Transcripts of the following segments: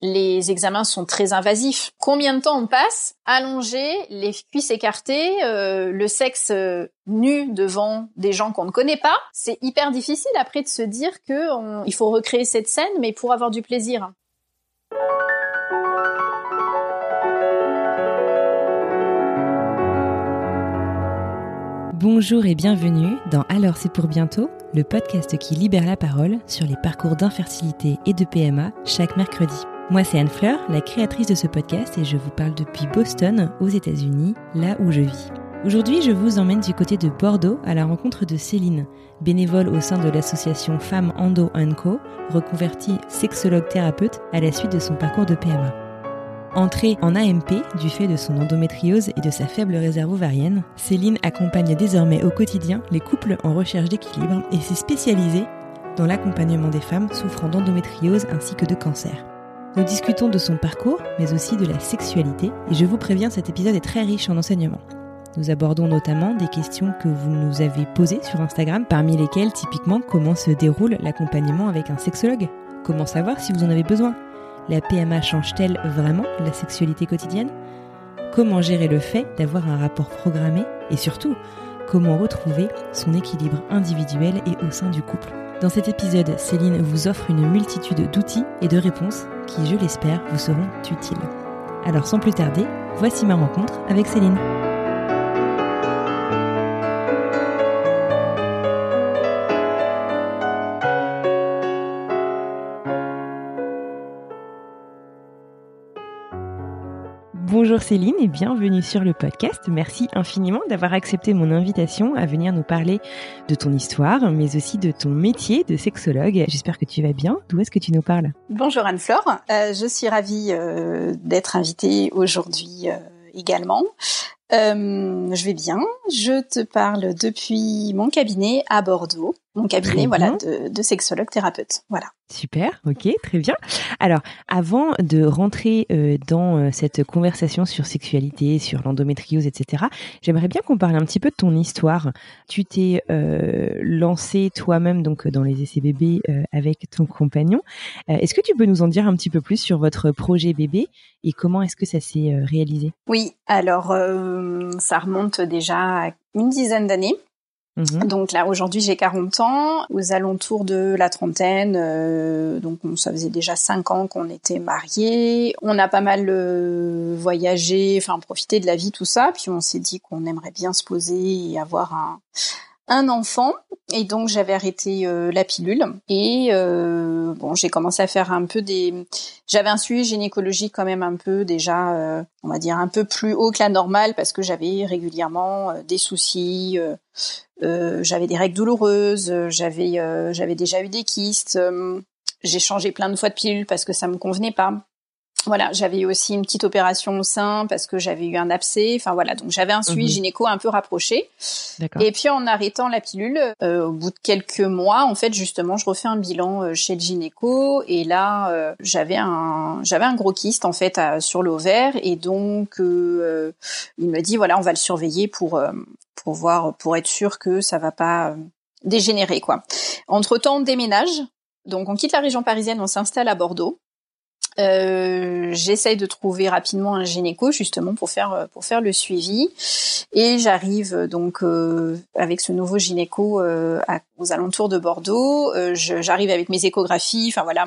Les examens sont très invasifs. Combien de temps on passe allongé, les cuisses écartées, euh, le sexe euh, nu devant des gens qu'on ne connaît pas? C'est hyper difficile après de se dire que on- il faut recréer cette scène, mais pour avoir du plaisir. Bonjour et bienvenue dans Alors c'est pour bientôt, le podcast qui libère la parole sur les parcours d'infertilité et de PMA chaque mercredi. Moi c'est Anne Fleur, la créatrice de ce podcast et je vous parle depuis Boston aux États-Unis, là où je vis. Aujourd'hui, je vous emmène du côté de Bordeaux à la rencontre de Céline, bénévole au sein de l'association Femmes Endo Co, reconvertie sexologue thérapeute à la suite de son parcours de PMA. Entrée en AMP du fait de son endométriose et de sa faible réserve ovarienne, Céline accompagne désormais au quotidien les couples en recherche d'équilibre et s'est spécialisée dans l'accompagnement des femmes souffrant d'endométriose ainsi que de cancer. Nous discutons de son parcours, mais aussi de la sexualité, et je vous préviens, cet épisode est très riche en enseignements. Nous abordons notamment des questions que vous nous avez posées sur Instagram, parmi lesquelles typiquement comment se déroule l'accompagnement avec un sexologue, comment savoir si vous en avez besoin, la PMA change-t-elle vraiment la sexualité quotidienne? Comment gérer le fait d'avoir un rapport programmé? Et surtout, comment retrouver son équilibre individuel et au sein du couple? Dans cet épisode, Céline vous offre une multitude d'outils et de réponses qui, je l'espère, vous seront utiles. Alors sans plus tarder, voici ma rencontre avec Céline. Bonjour Céline et bienvenue sur le podcast. Merci infiniment d'avoir accepté mon invitation à venir nous parler de ton histoire, mais aussi de ton métier de sexologue. J'espère que tu vas bien. D'où est-ce que tu nous parles? Bonjour Anne-Fleur, Euh, je suis ravie euh, d'être invitée aujourd'hui euh, également. Euh, je vais bien. Je te parle depuis mon cabinet à Bordeaux, mon cabinet voilà de, de sexologue thérapeute. Voilà. Super, ok, très bien. Alors, avant de rentrer euh, dans euh, cette conversation sur sexualité, sur l'endométriose, etc., j'aimerais bien qu'on parle un petit peu de ton histoire. Tu t'es euh, lancé toi-même donc dans les essais bébés avec ton compagnon. Est-ce que tu peux nous en dire un petit peu plus sur votre projet bébé et comment est-ce que ça s'est réalisé? Oui, alors euh, ça remonte déjà à une dizaine d'années. Mhm. Donc là, aujourd'hui, j'ai 40 ans, aux alentours de la trentaine. euh, donc, on- ça faisait déjà 5 ans qu'on était mariés. On a pas mal euh, voyagé, enfin, profité de la vie, tout ça. Puis, on s'est dit qu'on aimerait bien se poser et avoir un, un enfant. Et donc, j'avais arrêté euh, la pilule. Et euh, bon, j'ai commencé à faire un peu des... J'avais un suivi gynécologique quand même un peu déjà, euh, on va dire, un peu plus haut que la normale parce que j'avais régulièrement euh, des soucis. euh, euh, j'avais des règles douloureuses, j'avais j'avais déjà eu des kystes, j'ai changé plein de fois de pilule parce que ça me convenait pas. Voilà, j'avais eu aussi une petite opération au sein parce que j'avais eu un abcès. Enfin voilà, donc j'avais un suivi Mhm. gynéco un peu rapproché. Et puis en arrêtant la pilule, euh, au bout de quelques mois, en fait, justement, je refais un bilan euh, chez le gynéco et là, euh, j'avais un j'avais un gros kyste en fait à- sur l'ovaire et donc euh, euh, il me dit voilà, on va le surveiller pour euh, pour voir pour être sûr que ça va pas euh, dégénérer quoi. Entre temps, on déménage. Donc on quitte la région parisienne, on s'installe à Bordeaux. Euh, J'essaye de trouver rapidement un gynéco justement pour faire euh, pour faire le suivi et j'arrive euh, donc avec ce nouveau gynéco aux alentours de Bordeaux. J'arrive avec mes échographies, enfin voilà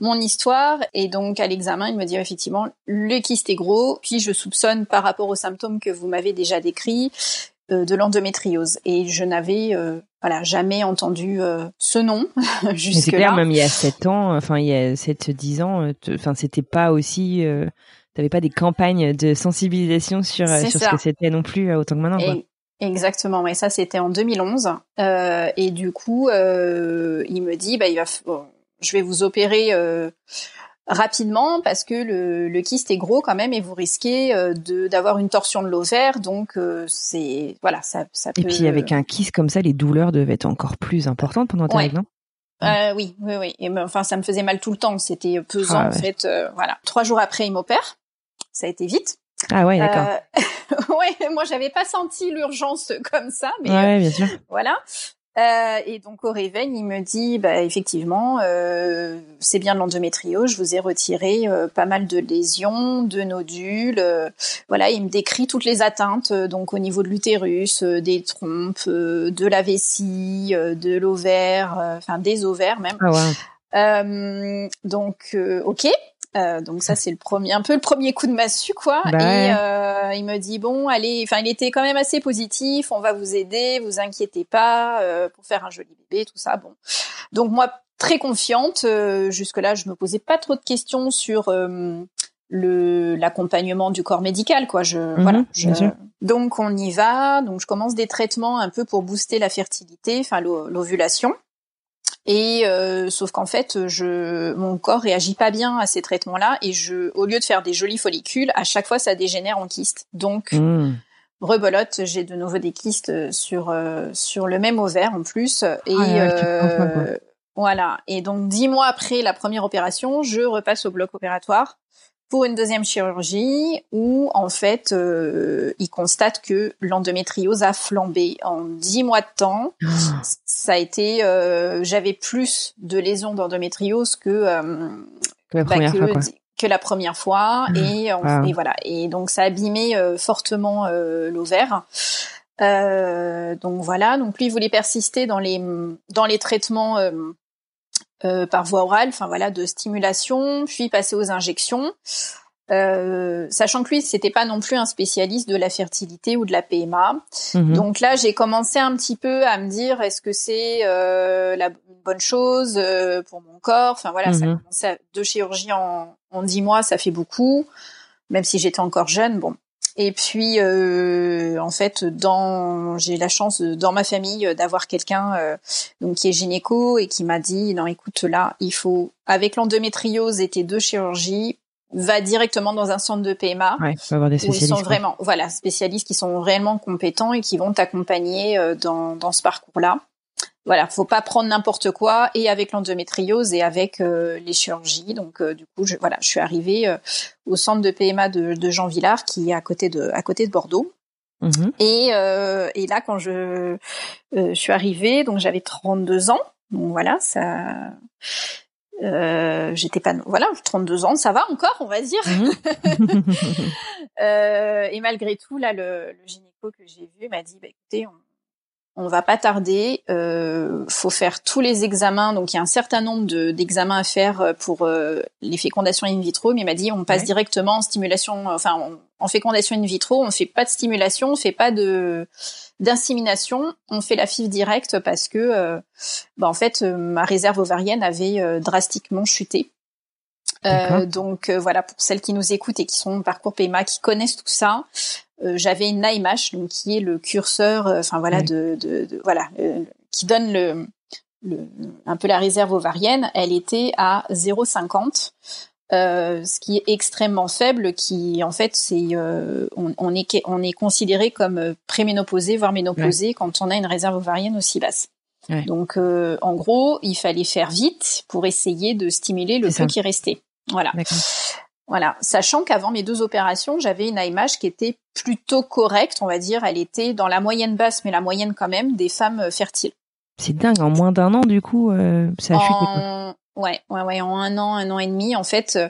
mon, histoire et donc à l'examen il me dit effectivement le kyste est gros. Puis je soupçonne par rapport aux symptômes que vous m'avez déjà décrits de l'endométriose et je n'avais euh, voilà jamais entendu euh, ce nom jusque c'est clair, là. même il y a 7 ans, enfin il y a 7-10 ans, euh, te- enfin c'était pas aussi... Euh, T'avais pas des campagnes de sensibilisation sur, euh, sur ce que c'était non plus euh, autant que maintenant. Quoi. Et- Exactement, mais ça c'était en 2011 euh, et du coup euh, il me dit bah il va bon, je vais vous opérer rapidement parce que le, le, kyste est gros quand même et vous risquez euh, de d'avoir une torsion de l'ovaire. Donc euh, c'est voilà ça ça peut... et puis avec un kyste comme ça les douleurs devaient être encore plus importantes pendant ta règle non? Euh, oui oui oui. Et enfin ça me faisait mal tout le temps. C'était pesant ah, en fait euh, voilà. Trois jours après il m'opère. Ça a été vite. Ah ouais d'accord. ouais moi j'avais pas senti l'urgence comme ça mais ouais, bien sûr. voilà euh, et donc au réveil, il me dit, bah, effectivement, euh, c'est bien de l'endométriose. Je vous ai retiré euh, pas mal de lésions, de nodules. Euh, voilà, il me décrit toutes les atteintes, donc au niveau de l'utérus, des trompes, de la vessie, de l'ovaire, enfin des ovaires même. Ah ouais. donc, ok. Euh, donc ça c'est le premier, un peu le premier coup de massue quoi. Bah et euh, il me dit bon allez, enfin il était quand même assez positif, on va vous aider, vous inquiétez pas euh, pour faire un joli bébé, tout ça. Bon, donc moi très confiante. Euh, jusque là je me posais pas trop de questions sur euh, le l'accompagnement du corps médical quoi. Je mhm, voilà. Je, donc on y va. Donc je commence des traitements un peu pour booster la fertilité, enfin l'ovulation. Et euh, sauf qu'en fait, je, mon corps réagit pas bien à ces traitements-là, et je, au lieu de faire des jolis follicules, à chaque fois, ça dégénère en kyste. Donc, mmh. rebolote, j'ai de nouveau des kystes sur euh, sur le même ovaire en plus. Et ah, euh, voilà. Et donc, dix mois après la première opération, je repasse au bloc opératoire pour une deuxième chirurgie où en fait euh, ils constatent que l'endométriose a flambé en dix mois de temps. Ah. Ça a été, euh, j'avais plus de lésions d'endométriose que, euh, que, la bah, première fois, que la première fois mmh. et, et, voilà et donc ça a abîmé fortement l'ovaire. donc voilà, donc lui il voulait persister dans les dans les traitements euh, par voie orale, enfin voilà, de stimulation, puis passer aux injections. Euh, sachant que lui, c'était pas non plus un spécialiste de la fertilité ou de la PMA. Mhm. Donc là, j'ai commencé un petit peu à me dire, est-ce que c'est euh, la bonne chose euh, pour mon corps? Enfin voilà, ça Mhm. commençait à- deux chirurgies en en dix mois, ça fait beaucoup. Même si j'étais encore jeune, bon. Et puis, euh, en fait, dans j'ai la chance de- dans ma famille euh, d'avoir quelqu'un euh, donc qui est gynéco et qui m'a dit non, écoute là, il faut avec l'endométriose et tes deux chirurgies, va directement dans un centre de PMA Ouais, faut avoir des où ils spécialistes. sont vraiment voilà spécialistes qui sont réellement compétents et qui vont t'accompagner euh, dans dans ce parcours-là. Voilà, faut pas prendre n'importe quoi et avec l'endométriose et avec euh, les chirurgies. Donc euh, du coup, je, voilà, je suis arrivée euh, au centre de PMA de, de Jean Villard qui est à côté de à côté de Bordeaux. Mhm. Et, euh, et là, quand je, euh, je suis arrivée, donc j'avais 32 ans. Donc voilà, ça. Euh, j'étais pas voilà 32 ans ça va encore on va dire Mhm. euh, et malgré tout là le, le gynéco que j'ai vu m'a dit bah, écoutez on, on va pas tarder. Euh, faut faire tous les examens. Donc il y a un certain nombre de- d'examens à faire euh, pour euh, les fécondations in vitro. Mais il m'a dit on passe Ouais. directement en stimulation enfin en, en fécondation in vitro. On fait pas de stimulation on fait pas de d'insémination. On fait la FIV directe parce que euh, bah, en fait euh, ma réserve ovarienne avait euh, drastiquement chuté. Euh, donc euh, voilà pour celles qui nous écoutent et qui sont en parcours PMA qui connaissent tout ça euh, j'avais une AMH donc qui est le curseur euh, enfin voilà de, de, de- voilà euh, qui donne le, le un peu la réserve ovarienne elle était à 0,50 euh, ce qui est extrêmement faible qui en fait c'est euh, on, on est on est considéré comme euh, préménopausé voire ménopausé quand on a une réserve ovarienne aussi basse Ouais. donc euh, en gros il fallait faire vite pour essayer de stimuler le peu ça. qui restait voilà D'accord. Voilà, sachant qu'avant mes deux opérations, j'avais une AMH qui était plutôt correcte, on va dire. Elle était dans la moyenne basse, mais la moyenne quand même des femmes euh, fertiles. C'est dingue, en moins d'un an, du coup, euh, ça a chuté. quoi. Ouais, ouais, ouais, en un an, un an et demi, en fait, euh,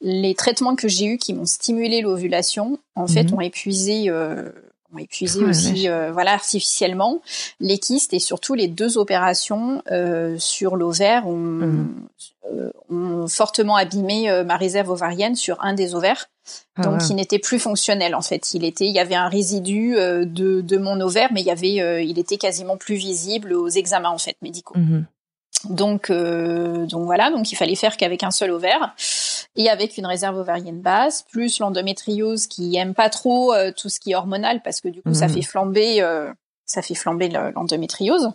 les traitements que j'ai eus qui m'ont stimulé l'ovulation, en fait, Mhm. ont épuisé, euh, ont épuisé Oh la aussi, euh, voilà, artificiellement les kystes et surtout les deux opérations euh, sur l'ovaire ont, Mhm. euh, ont fortement abîmé euh, ma réserve ovarienne sur un des ovaires. Ah, donc ouais. il n'était plus fonctionnel en fait. Il était, il y avait un résidu euh, de, de mon ovaire, mais il y avait, euh, il était quasiment plus visible aux examens en fait médicaux. Mhm. Donc, euh, donc voilà, donc il fallait faire qu'avec un seul ovaire et avec une réserve ovarienne basse, plus l'endométriose qui aime pas trop euh, tout ce qui est hormonal parce que du coup ça Mhm. fait flamber, euh, ça fait flamber le- l'endométriose.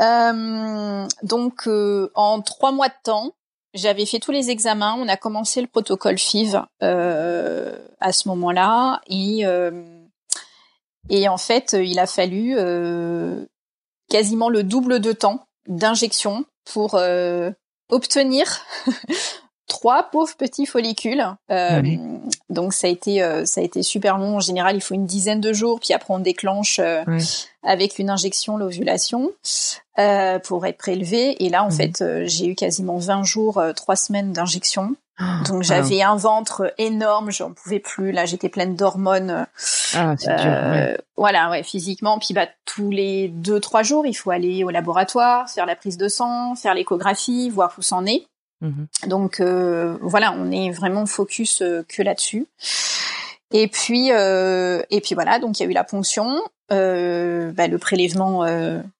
Euh, donc, euh, en trois mois de temps, j'avais fait tous les examens. On a commencé le protocole FIV euh, à ce moment-là, et et en fait, il a fallu quasiment le double de temps d'injection pour obtenir trois pauvres petits follicules. Euh, donc ça a été euh, ça a été super long. En général, il faut une dizaine de jours, puis après on déclenche euh, avec une injection l'ovulation pour être prélevé. Et là, en fait, j'ai eu quasiment 20 jours, trois semaines d'injection. Ah, donc j'avais un ventre énorme, j'en pouvais plus. Là, j'étais pleine d'hormones. Ah, dur, Voilà, ouais, physiquement. Puis bah tous les deux trois jours, il faut aller au laboratoire, faire la prise de sang, faire l'échographie, voir où c'en est. Mhm. Donc euh, voilà, on est vraiment focus euh, que là-dessus. Et puis euh, et puis voilà, donc il y a eu la ponction, bah, le prélèvement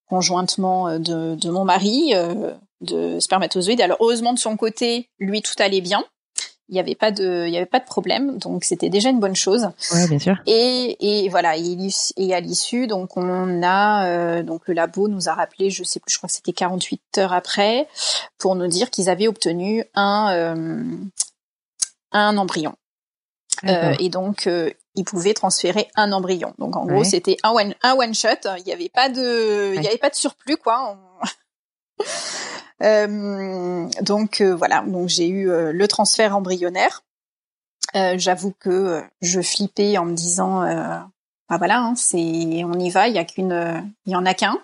conjointement de, de, mon mari de spermatozoïdes. Alors heureusement de son côté, lui tout allait bien. Il n'y avait pas de il y avait pas de problème. Donc c'était déjà une bonne chose. Ouais bien sûr. Et et voilà et, à l'issue donc on a euh, donc le labo nous a rappelé je sais plus je crois que c'était 48 heures après pour nous dire qu'ils avaient obtenu un euh, un embryon. Euh, et donc ils pouvaient transférer un embryon. Donc en gros c'était un one un one shot. Il n'y avait pas de il y avait pas de surplus quoi. Euh, donc euh, voilà, donc j'ai eu euh, le transfert embryonnaire. J'avoue que je flippais en me disant, bah voilà, hein, c'est, on y va, il y a qu'une, il y en a qu'un.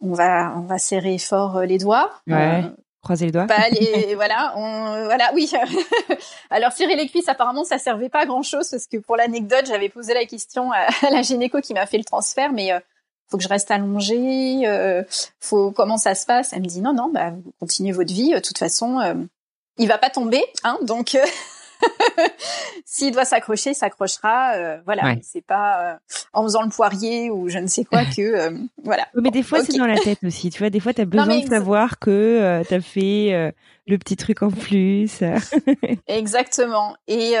On va, on va serrer fort les doigts. Ouais. Croiser les doigts. Bah, les, voilà, on, voilà, oui. Alors serrer les cuisses, apparemment, ça servait pas à grand chose parce que pour l'anecdote, j'avais posé la question à la gynéco qui m'a fait le transfert, mais faut que je reste allongée, euh, faut comment ça se passe? Elle me dit non non, bah vous continuez votre vie, de toute façon euh, il va pas tomber, hein, donc euh, s'il doit s'accrocher, il s'accrochera, euh, voilà, c'est pas en faisant le poirier ou je ne sais quoi que voilà. Mais des fois c'est dans la tête aussi, tu vois, des fois tu as besoin de savoir que tu as fait le petit truc en plus. Exactement. Et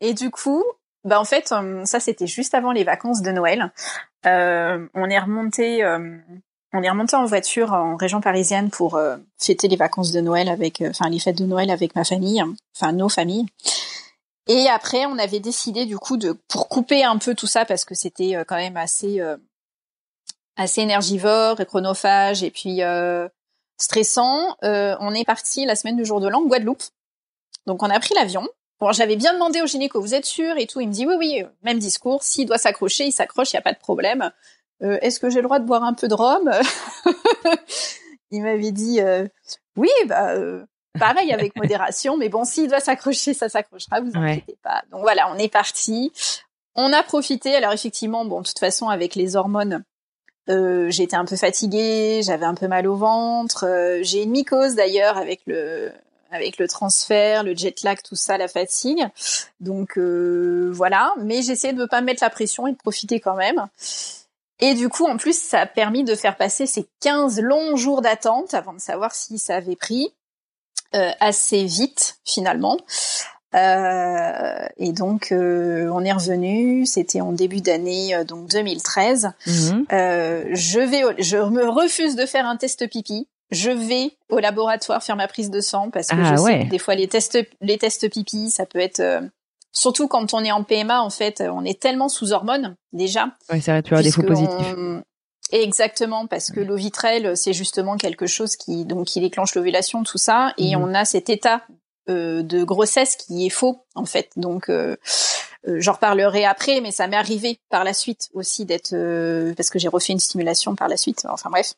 et du coup, bah en fait, ça c'était juste avant les vacances de Noël. Euh, on est remonté, euh, on est remonté en voiture en région parisienne pour euh, fêter les vacances de Noël avec, enfin les fêtes de Noël avec ma famille, enfin nos familles. Et après, on avait décidé du coup de pour couper un peu tout ça parce que c'était quand même assez assez énergivore et chronophage et puis stressant. on est parti la semaine du jour de l'an Guadeloupe. Donc on a pris l'avion. Bon, j'avais bien demandé au gynéco, vous êtes sûr et tout. Il me dit oui, oui, même discours. S'il doit s'accrocher, il s'accroche, il y a pas de problème. Euh, Est-ce que j'ai le droit de boire un peu de rhum Il m'avait dit euh, oui, bah euh, pareil avec modération, mais bon, s'il doit s'accrocher, ça s'accrochera, vous inquiétez pas. Donc voilà, on est parti. On a profité. Alors effectivement, bon, de toute façon, avec les hormones, euh, j'étais un peu fatiguée, j'avais un peu mal au ventre. Euh, j'ai une mycose d'ailleurs avec le avec le transfert, le jet lag, tout ça, la fatigue. Donc euh, voilà, mais j'essayais de ne pas mettre la pression et de profiter quand même. Et du coup, en plus, ça a permis de faire passer ces 15 longs jours d'attente avant de savoir si ça avait pris euh, assez vite finalement. Euh, et donc on est revenu, c'était en début d'année donc 2013. Mhm. je vais, je me refuse de faire un test pipi je vais au laboratoire faire ma prise de sang parce que ah je sais que des fois les tests les tests pipi ça peut être euh, surtout quand on est en PMA en fait on est tellement sous hormones déjà. Ouais c'est vrai tu as des faux positifs. exactement parce que l'ovitrel c'est justement quelque chose qui donc qui déclenche l'ovulation tout ça et mhm. on a cet état euh, de grossesse qui est faux en fait. Donc euh, euh, j'en reparlerai après, mais ça m'est arrivé par la suite aussi d'être parce que j'ai refait une stimulation par la suite. Enfin bref.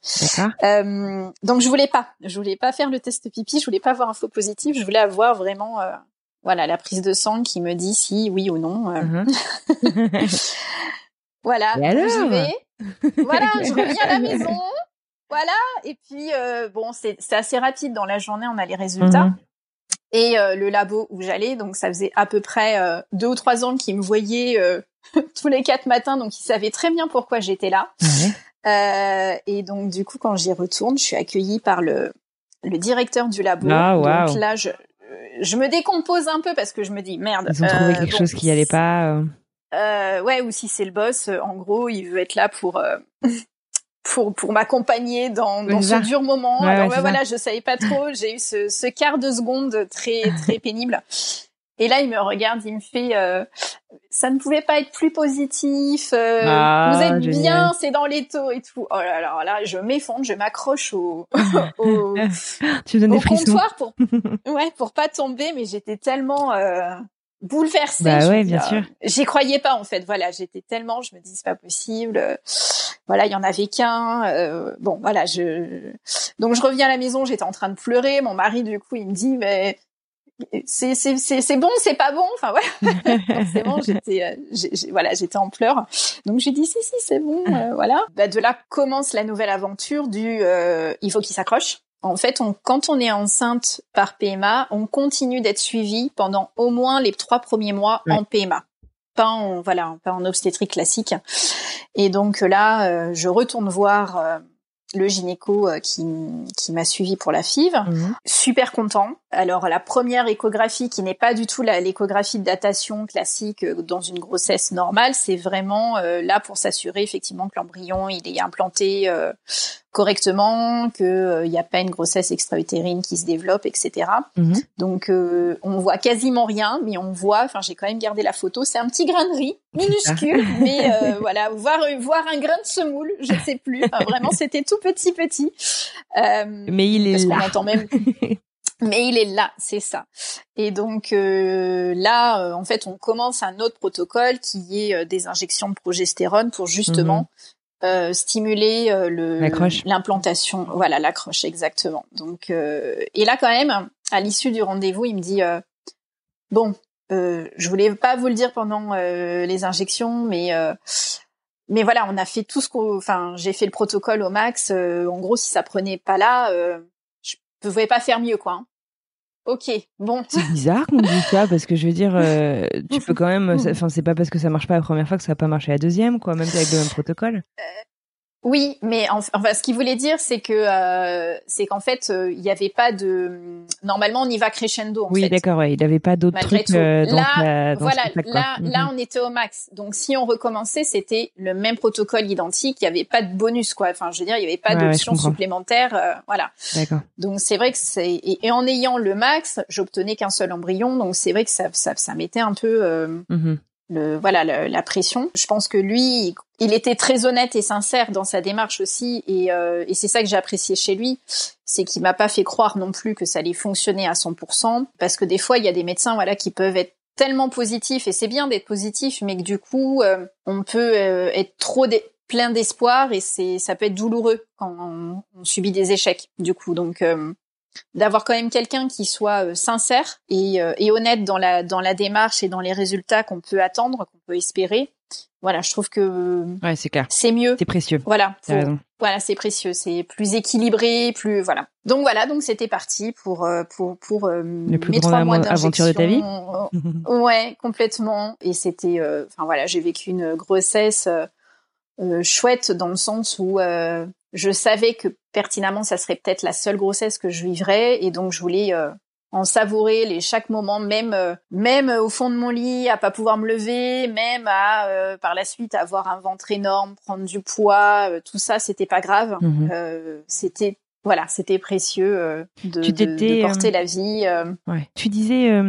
donc je voulais pas, je voulais pas faire le test pipi, je voulais pas avoir un faux positif, je voulais avoir vraiment voilà la prise de sang qui me dit si oui ou non. Uh-huh. voilà. je vais. Voilà, je reviens à la maison. Voilà. Et puis bon, c'est assez rapide dans la journée, on a les résultats. Uh-huh et euh, le labo où j'allais. Donc ça faisait à peu près euh, deux ou trois ans qu'ils me voyaient euh, tous les quatre matins, donc ils savaient très bien pourquoi j'étais là. et donc du coup, quand j'y retourne, je suis accueillie par le le directeur du labo. Ah, Donc là, je je me décompose un peu parce que je me dis merde. Ils ont trouvé quelque chose qui allait pas. ouais, ou si c'est le boss, en gros, il veut être là pour pour pour m'accompagner dans, dans ce dur moment. Alors voilà, je savais pas trop. J'ai eu ce, ce quart de seconde très très pénible. Et là, il me regarde, il me fait euh, ça ne pouvait pas être plus positif. Euh, ah, vous êtes bien, c'est dans les taux et tout. Oh là là, là je m'effondre, je m'accroche au, au, tu au comptoir pour ouais pour pas tomber, mais j'étais tellement euh, bouleversée. Bah ouais, bien sûr. J'y croyais pas en fait. Voilà, j'étais tellement, je me dis c'est pas possible. Voilà, il y en avait qu'un. Euh, bon, voilà, je donc je reviens à la maison, j'étais en train de pleurer. Mon mari du coup, il me dit mais c'est c'est c'est bon c'est pas bon enfin voilà forcément j'étais euh, voilà j'étais en pleurs donc j'ai dit si si c'est bon euh, voilà bah, de là commence la nouvelle aventure du euh, il faut qu'il s'accroche en fait on, quand on est enceinte par PMA on continue d'être suivi pendant au moins les trois premiers mois en PMA pas en voilà pas en obstétrique classique et donc là je retourne voir le gynéco euh, qui, qui m'a suivi pour la FIV. Mhm. Super content. Alors la première échographie qui n'est pas du tout l'échographie de datation classique euh, dans une grossesse normale, c'est vraiment euh, là pour s'assurer effectivement que l'embryon il est implanté correctement, qu'il n'y euh, a pas une grossesse extra-utérine qui se développe, etc. Mhm. Donc euh, on voit quasiment rien, mais on voit. Enfin, j'ai quand même gardé la photo. C'est un petit grain de riz minuscule, mais euh, voilà, voir voir un grain de semoule, je ne sais plus. vraiment, c'était tout petit petit. mais il est là. entend même. Mais il est là, c'est ça. Et donc là, en fait, on commence un autre protocole qui est des injections de progestérone pour justement mhm. Euh, stimuler euh, le l'implantation voilà l'accroche exactement. Donc euh, et là quand même à l'issue du rendez-vous il me dit bon je voulais pas vous le dire pendant les injections mais mais voilà on a fait tout ce qu'on enfin j'ai fait le protocole au max. En gros si ça prenait pas là je pouvais pas faire mieux quoi hein. Ok, bon. C'est bizarre qu'on dise ça parce que je veux dire, euh, tu peux quand même. Enfin, c'est pas parce que ça marche pas la première fois que ça va pas marcher la deuxième, quoi, même avec le même protocole. Euh, oui, mais enfin, ce qu'il voulait dire, c'est que euh, c'est qu'en fait, euh, il n'y avait pas de. Normalement, on y va crescendo. En oui, d'accord. Ouais, il n'avait pas d'autres trucs. Euh, là, voilà, là, là, mhm. on était au max. Donc, si on recommençait, c'était le même protocole identique. Il n'y avait pas de bonus, quoi. Enfin, je veux dire, il n'y avait pas d'option supplémentaire. Euh, voilà. D'accord. Donc, c'est vrai que c'est et, en ayant le max, j'obtenais qu'un seul embryon. Donc, c'est vrai que ça, ça, ça mettait un peu. Mhm le voilà la pression. Je pense que lui, il était très honnête et sincère dans sa démarche aussi, et, euh, et c'est ça que j'ai apprécié chez lui, c'est qu'il m'a pas fait croire non plus que ça allait fonctionner à 100%, parce que des fois il y a des médecins voilà qui peuvent être tellement positifs et c'est bien d'être positif, mais que du coup euh, on peut euh, être trop plein d'espoir et c'est ça peut être douloureux quand on, on, subit des échecs du coup. Donc d'avoir quand même quelqu'un qui soit euh, sincère et, euh, et, honnête dans la dans la démarche et dans les résultats qu'on peut attendre, qu'on peut espérer. Voilà, je trouve que ouais, c'est clair. C'est mieux. C'est précieux. Voilà. Voilà, c'est précieux, c'est plus équilibré, plus voilà. Donc voilà, donc c'était parti pour euh, pour pour euh, le plus mes trois mois aventure de ta vie. ouais, complètement. Et c'était, enfin voilà, j'ai vécu une grossesse chouette dans le sens où je savais que pertinemment ça serait peut-être la seule grossesse que je vivrais et donc je voulais euh, en savourer les chaque moment même euh, même au fond de mon lit à pas pouvoir me lever même à euh, par la suite avoir un ventre énorme prendre du poids tout ça c'était pas grave mhm. c'était voilà c'était précieux de, de, porter la vie ouais. tu disais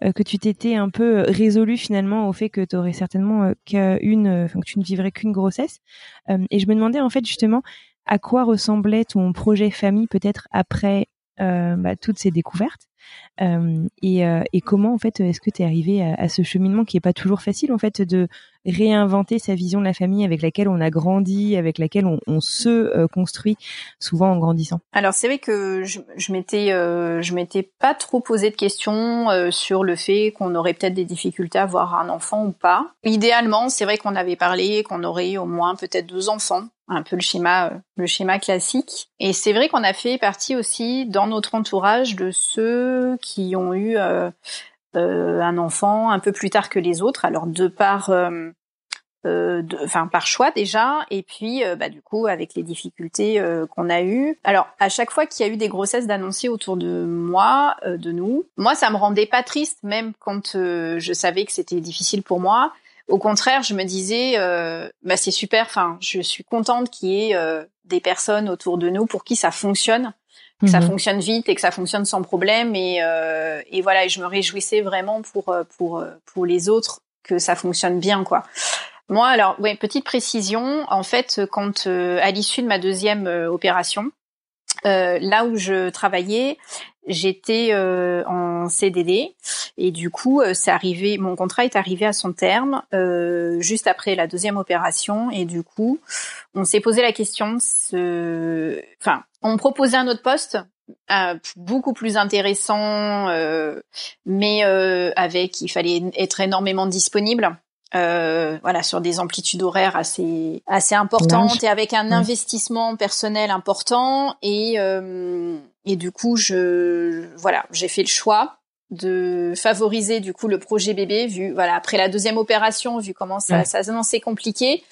que tu t'étais un peu résolu finalement au fait que tu aurais certainement qu'une enfin que tu ne vivrais qu'une grossesse et je me demandais en fait justement à quoi ressemblait ton projet famille peut-être après euh, bah, toutes ces découvertes euh, et, euh, et, comment en fait est-ce que tu es arrivé à, ce cheminement qui est pas toujours facile en fait de réinventer sa vision de la famille avec laquelle on a grandi, avec laquelle on, se construit souvent en grandissant? Alors c'est vrai que je, je m'étais je m'étais pas trop posé de questions sur le fait qu'on aurait peut-être des difficultés à avoir un enfant ou pas. Idéalement, c'est vrai qu'on avait parlé qu'on aurait au moins peut-être deux enfants un peu le schéma le schéma classique et c'est vrai qu'on a fait partie aussi dans notre entourage de ceux qui ont eu euh, euh, un enfant un peu plus tard que les autres alors de par euh, euh, par choix déjà, et puis euh, bah, du coup avec les difficultés euh, qu'on a eues. Alors à chaque fois qu'il y a eu des grossesses d'annoncer autour de moi, de nous, moi ça me rendait pas triste, même quand je savais que c'était difficile pour moi. Au contraire, je me disais, bah c'est super. Enfin, je suis contente qu'il y ait des personnes autour de nous pour qui ça fonctionne que ça mhm. fonctionne vite et que ça fonctionne sans problème et, euh, et voilà et je me réjouissais vraiment pour pour pour les autres que ça fonctionne bien quoi. Moi alors ouais petite précision en fait quand euh, à l'issue de ma deuxième euh, opération euh, là où je travaillais, j'étais euh, en CDD et du coup, euh, c'est arrivé. Mon contrat est arrivé à son terme juste après la deuxième opération et du coup, on s'est posé la question. Ce... Enfin, on proposait un autre poste beaucoup plus intéressant, mais avec il fallait être énormément disponible euh, voilà sur des amplitudes horaires assez assez importantes et avec un investissement personnel important. Et euh, et du coup je voilà j'ai fait le choix de favoriser du coup le projet bébé vu voilà après la deuxième opération vu comment ça ça s'annonçait compliqué.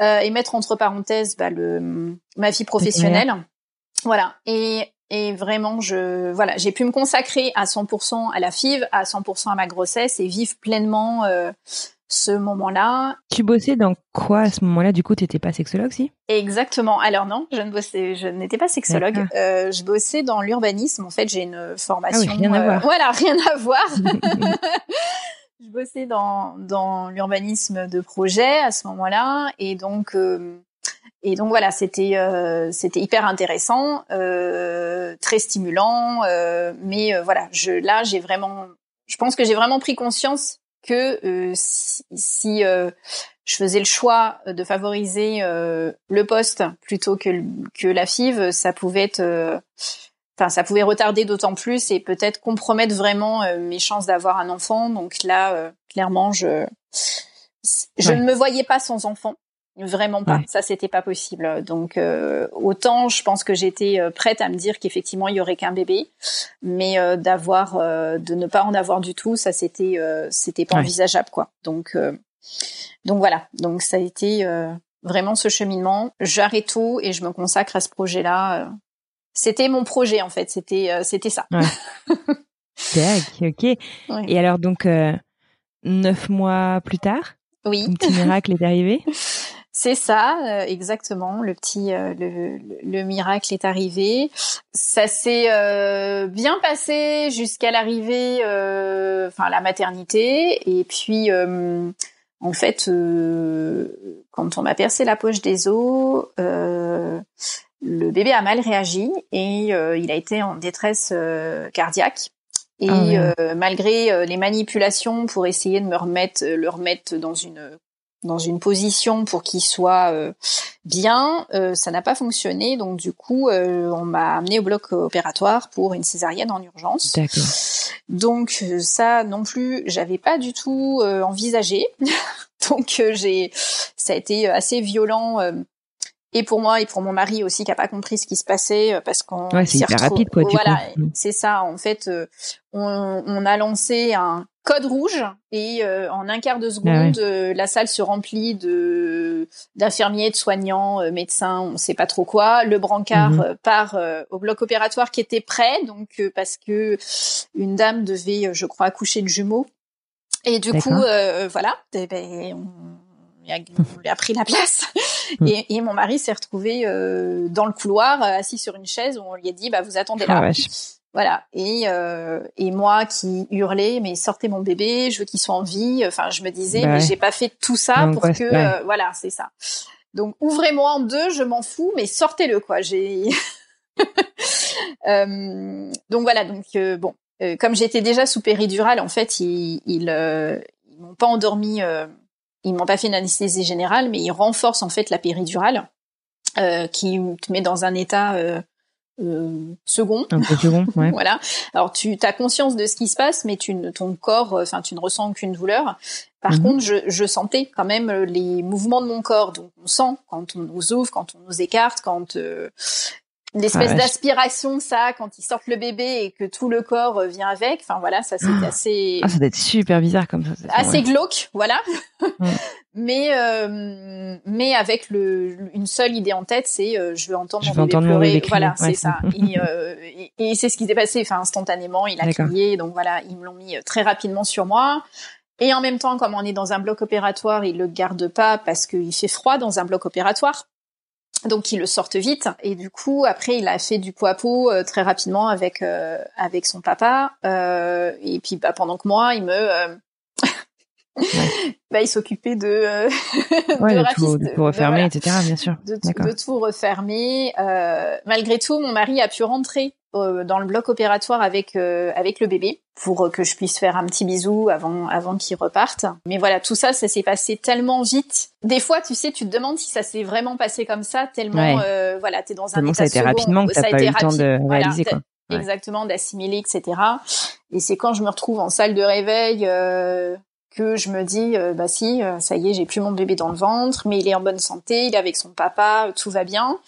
Euh, et mettre entre parenthèses bah, le ma vie professionnelle. Voilà. Et et vraiment je voilà j'ai pu me consacrer à 100% à la FIV à 100% à ma grossesse et vivre pleinement euh, ce moment-là. Tu bossais dans quoi à ce moment-là? Du coup, tu n'étais pas sexologue, si? Exactement. Alors non, je ne bossais, je n'étais pas sexologue. Euh, je bossais dans l'urbanisme. En fait, j'ai une formation. Ah oui, rien à euh, voir. Voilà, rien à voir. je bossais dans dans l'urbanisme de projet à ce moment-là, et donc. Euh, et donc voilà, c'était euh, c'était hyper intéressant, euh, très stimulant, euh, mais voilà, je là j'ai vraiment, je pense que j'ai vraiment pris conscience que euh, si, euh, je faisais le choix de favoriser euh, le poste plutôt que que la FIV, ça pouvait être enfin ça pouvait retarder d'autant plus et peut-être compromettre vraiment mes chances d'avoir un enfant. Donc là clairement je je ne me voyais pas sans enfant. Vraiment pas. Ça, c'était pas possible. Donc, euh, autant je pense que j'étais euh, prête à me dire qu'effectivement il y aurait qu'un bébé, mais euh, d'avoir, de ne pas en avoir du tout, ça c'était, c'était pas envisageable quoi. Donc, donc voilà. Donc ça a été vraiment ce cheminement. J'arrête tout et je me consacre à ce projet-là. C'était mon projet en fait. C'était, c'était ça. Ouais. ok. Et alors donc neuf mois plus tard. Oui. Un petit miracle est arrivé? C'est ça, euh, exactement. Le petit, euh, le, le, miracle est arrivé. Ça s'est euh, bien passé jusqu'à l'arrivée, enfin la maternité. Et puis, en fait, quand on m'a percé la poche des os, le bébé a mal réagi et il a été en détresse cardiaque. Et ah malgré les manipulations pour essayer de me remettre, le remettre dans une dans une position pour qu'il soit euh, bien, euh, ça n'a pas fonctionné. Donc du coup, euh, on m'a amené au bloc opératoire pour une césarienne en urgence. D'accord. Donc ça non plus, j'avais pas du tout envisagé. Donc j'ai, ça a été assez violent et pour moi et pour mon mari aussi qui a pas compris ce qui se passait parce qu'on ouais, c'est hyper rapide quoi. Voilà, c'est ça. En fait, on, on, a lancé un code rouge et euh, en un quart de seconde, ah euh, la salle se remplit de d'infirmiers, de soignants, euh, médecins, on sait pas trop quoi. Le brancard mhm. part au bloc opératoire qui était prêt, donc parce que une dame devait, je crois, accoucher de jumeaux. Et du coup, voilà, eh ben, on, lui a pris la place. Mm. et, et, mon mari s'est retrouvé dans le couloir, assis sur une chaise où on lui a dit, bah vous attendez là. Ah voilà. Et, euh, et moi qui hurlais, mais sortez mon bébé, je veux qu'il soit en vie. Enfin, je me disais, mais j'ai pas fait tout ça pour que, euh, voilà, c'est ça. Donc ouvrez-moi en deux, je m'en fous, mais sortez-le quoi. J'ai. euh, donc voilà. Donc euh, bon, comme j'étais déjà sous péridurale, en fait, ils ils, ils m'ont pas endormi, ils m'ont pas fait une anesthésie générale, mais ils renforcent en fait la péridurale. qui te met dans un état euh, second. Un peu second, ouais. voilà. Alors tu as conscience de ce qui se passe, mais tu ne, ton corps, euh, enfin tu ne ressens aucune douleur. Par mhm. contre, je, je, sentais quand même euh, les mouvements de mon corps. Donc on sent quand on nous ouvre, quand on nous écarte, quand euh, l'espèce ah d'aspiration ça quand ils sortent le bébé et que tout le corps vient avec. Enfin voilà ça c'était assez ah, ça doit être super bizarre comme ça assez glauque voilà. Mais euh, mais avec le une seule idée en tête c'est euh, je veux entendre mon bébé pleurer. voilà c'est ça. euh, et, et, c'est ce qui s'est passé. Enfin instantanément il a crié. Donc voilà ils me l'ont mis très rapidement sur moi. Et en même temps, comme on est dans un bloc opératoire, il le garde pas parce qu'il fait froid dans un bloc opératoire. Donc ils le sortent vite. Et du coup après il a fait du pot à pot euh, très rapidement avec euh, avec son papa. Euh, et puis bah, pendant que moi il me bah, il s'occupait de, euh, ouais, de, tout, de, tout, refermer, etc. Bien sûr. De, de tout refermer. Euh, malgré tout, mon mari a pu rentrer euh, dans le bloc opératoire avec euh, avec le bébé pour que je puisse faire un petit bisou avant avant qu'il reparte. Mais voilà, tout ça, ça s'est passé tellement vite. Des fois, tu sais, tu te demandes si ça s'est vraiment passé comme ça, tellement ouais. euh, voilà, t'es dans un tellement état ça a été rapidement que t'as pas eu le temps de réaliser quoi. Exactement, d'assimiler, etc. Et c'est quand je me retrouve en salle de réveil euh, que je me dis euh, bah si euh, ça y est j'ai plus mon bébé dans le ventre mais il est en bonne santé il est avec son papa tout va bien.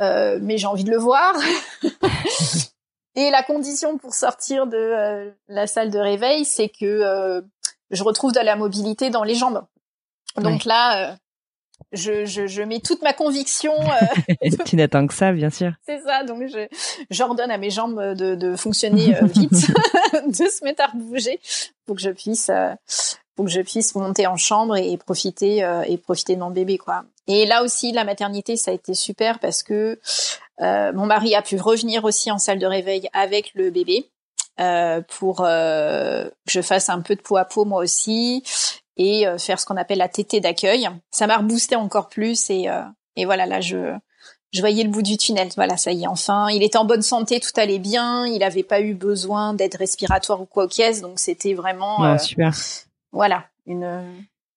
Euh, mais j'ai envie de le voir. Et la condition pour sortir de euh, la salle de réveil c'est que je retrouve de la mobilité dans les jambes. Donc là je, je, je, mets toute ma conviction. Euh, tu n'attends que ça, bien sûr. C'est ça, donc je j'ordonne à mes jambes de, de fonctionner euh, vite, de se mettre à bouger, pour que je puisse, euh, pour que je puisse monter en chambre et, et profiter euh, et profiter de mon bébé, quoi. Et là aussi, la maternité, ça a été super parce que euh, mon mari a pu revenir aussi en salle de réveil avec le bébé. pour que je fasse un peu de peau à peau moi aussi et euh, faire ce qu'on appelle la tétée d'accueil. Ça m'a reboosté encore plus et, euh, et voilà, là, je, je voyais le bout du tunnel. Voilà, ça y est, enfin, il était en bonne santé, tout allait bien, il n'avait pas eu besoin d'aide respiratoire ou quoi au caisse, donc c'était vraiment... euh, super. Voilà, une...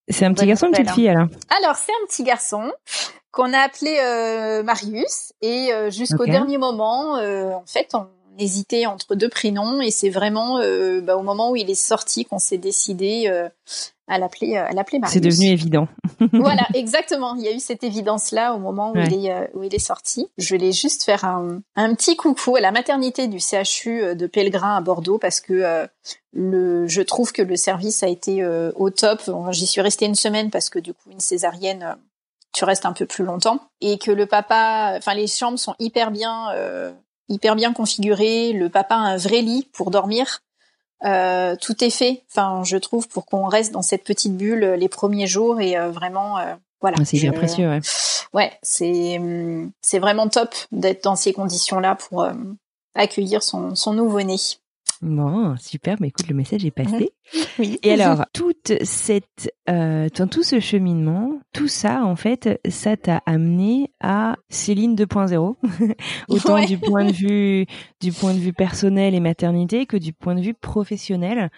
C'est un petit garçon ou une petite fille, alors? Alors, c'est un petit garçon qu'on a appelé euh, Marius, et euh, jusqu'au okay. dernier moment, en fait, on hésitait entre deux prénoms, et c'est vraiment bah, au moment où il est sorti qu'on s'est décidé à l'appeler à l'appeler Marius. C'est devenu évident. voilà, exactement. Il y a eu cette évidence là au moment où ouais. il est où il est sorti. Je voulais juste faire un, un petit coucou à la maternité du CHU de Pellegrin à Bordeaux parce que euh, le je trouve que le service a été euh, au top. J'y suis restée une semaine parce que du coup une césarienne euh, tu restes un peu plus longtemps et que le papa enfin les chambres sont hyper bien hyper bien configurées, le papa a un vrai lit pour dormir. Euh, tout est fait, enfin, je trouve, pour qu'on reste dans cette petite bulle les premiers jours et euh, vraiment, euh, voilà. C'est bien précieux, ouais. Ouais, c'est c'est vraiment top d'être dans ces conditions-là pour accueillir son son nouveau-né. Bon, super. Mais écoute, le message est passé. Oui. Et alors, toute cette, euh, tout ce cheminement, tout ça, en fait, ça t'a amené à Céline 2.0, autant ouais. du point de vue, du point de vue personnel et maternité que du point de vue professionnel.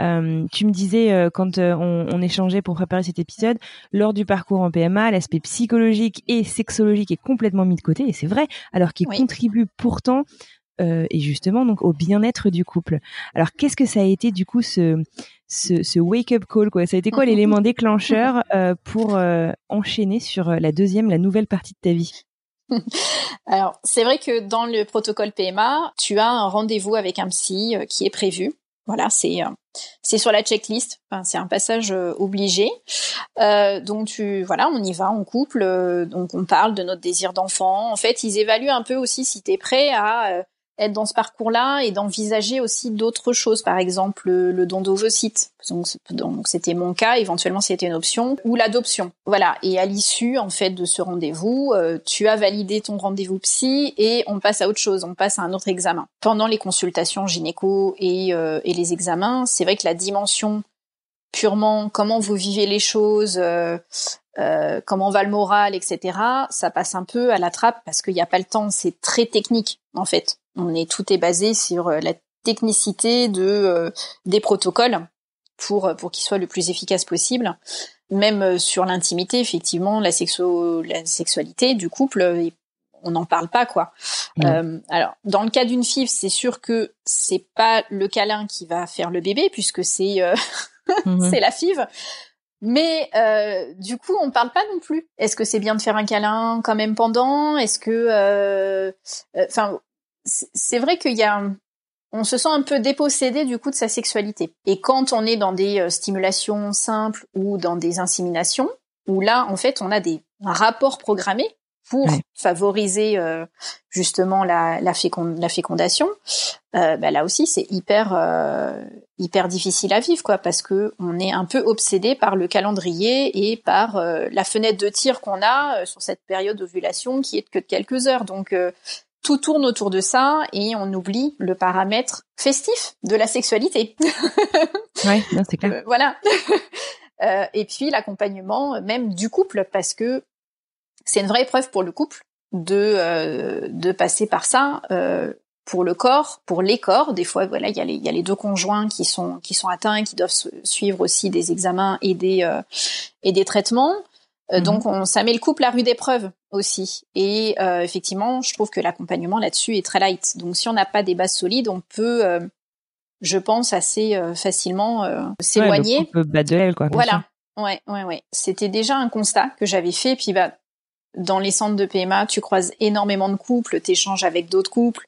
Euh, tu me disais euh, quand on, on, échangeait pour préparer cet épisode, lors du parcours en PMA, l'aspect psychologique et sexologique est complètement mis de côté, et c'est vrai, alors qu'il oui. contribue pourtant euh, et justement donc au bien-être du couple. Alors qu'est-ce que ça a été du coup ce ce, ce wake-up call quoi? Ça a été quoi l'élément déclencheur euh, pour euh, enchaîner sur la deuxième, la nouvelle partie de ta vie? Alors c'est vrai que dans le protocole PMA, tu as un rendez-vous avec un psy qui est prévu. Voilà, c'est c'est sur la checklist. Enfin, c'est un passage obligé. Euh, donc tu voilà, on y va en couple. donc on parle de notre désir d'enfant. En fait, ils évaluent un peu aussi si tu es prêt à être dans ce parcours-là et d'envisager aussi d'autres choses, par exemple le, don d'ovocytes. Donc, c'était mon cas, éventuellement c'était une option, ou l'adoption. Voilà. Et à l'issue en fait de ce rendez-vous, euh, tu as validé ton rendez-vous psy et on passe à autre chose, on passe à un autre examen. Pendant les consultations gynéco et, euh, les examens, c'est vrai que la dimension purement comment vous vivez les choses, euh, comment va le moral, etc. Ça passe un peu à la trappe parce qu'il n'y a pas le temps. C'est très technique en fait. On est tout est basé sur euh, la technicité de euh, des protocoles pour pour qu'ils soient le plus efficaces possible. Même euh, sur l'intimité, effectivement, la sexo la sexualité du couple, on n'en parle pas quoi. Mmh. Euh, alors dans le cas d'une FIV, c'est sûr que c'est pas le câlin qui va faire le bébé puisque c'est euh, mmh. c'est la FIV. Mais euh, du coup, on parle pas non plus. Est-ce que c'est bien de faire un câlin quand même pendant? Est-ce que, enfin, c'est vrai qu'il y a, on se sent un peu dépossédé du coup de sa sexualité. Et quand on est dans des euh, stimulations simples ou dans des inséminations, où là, en fait, on a des rapports programmés pour favoriser euh, justement la, la, la fécondation, euh, bah là aussi c'est hyper euh, hyper difficile à vivre quoi parce que on est un peu obsédé par le calendrier et par euh, la fenêtre de tir qu'on a sur cette période d'ovulation qui est que de quelques heures donc tout tourne autour de ça et on oublie le paramètre festif de la sexualité. ouais, c'est clair. voilà. et puis l'accompagnement même du couple parce que c'est une vraie épreuve pour le couple de euh, de passer par ça euh, pour le corps, pour les corps. Des fois, voilà, il y a les y a les deux conjoints qui sont qui sont atteints, qui doivent suivre aussi des examens et des euh, et des traitements. Mhm. Donc, on, ça met le couple à rude épreuve aussi. Et effectivement, je trouve que l'accompagnement là-dessus est très light. Donc, si on n'a pas des bases solides, on peut, je pense, assez facilement s'éloigner. Ouais, peut battre de l'aile, quoi. Voilà. Ouais, ouais, ouais. C'était déjà un constat que j'avais fait. Puis, bah, dans les centres de PMA, tu croises énormément de couples, tu échanges avec d'autres couples.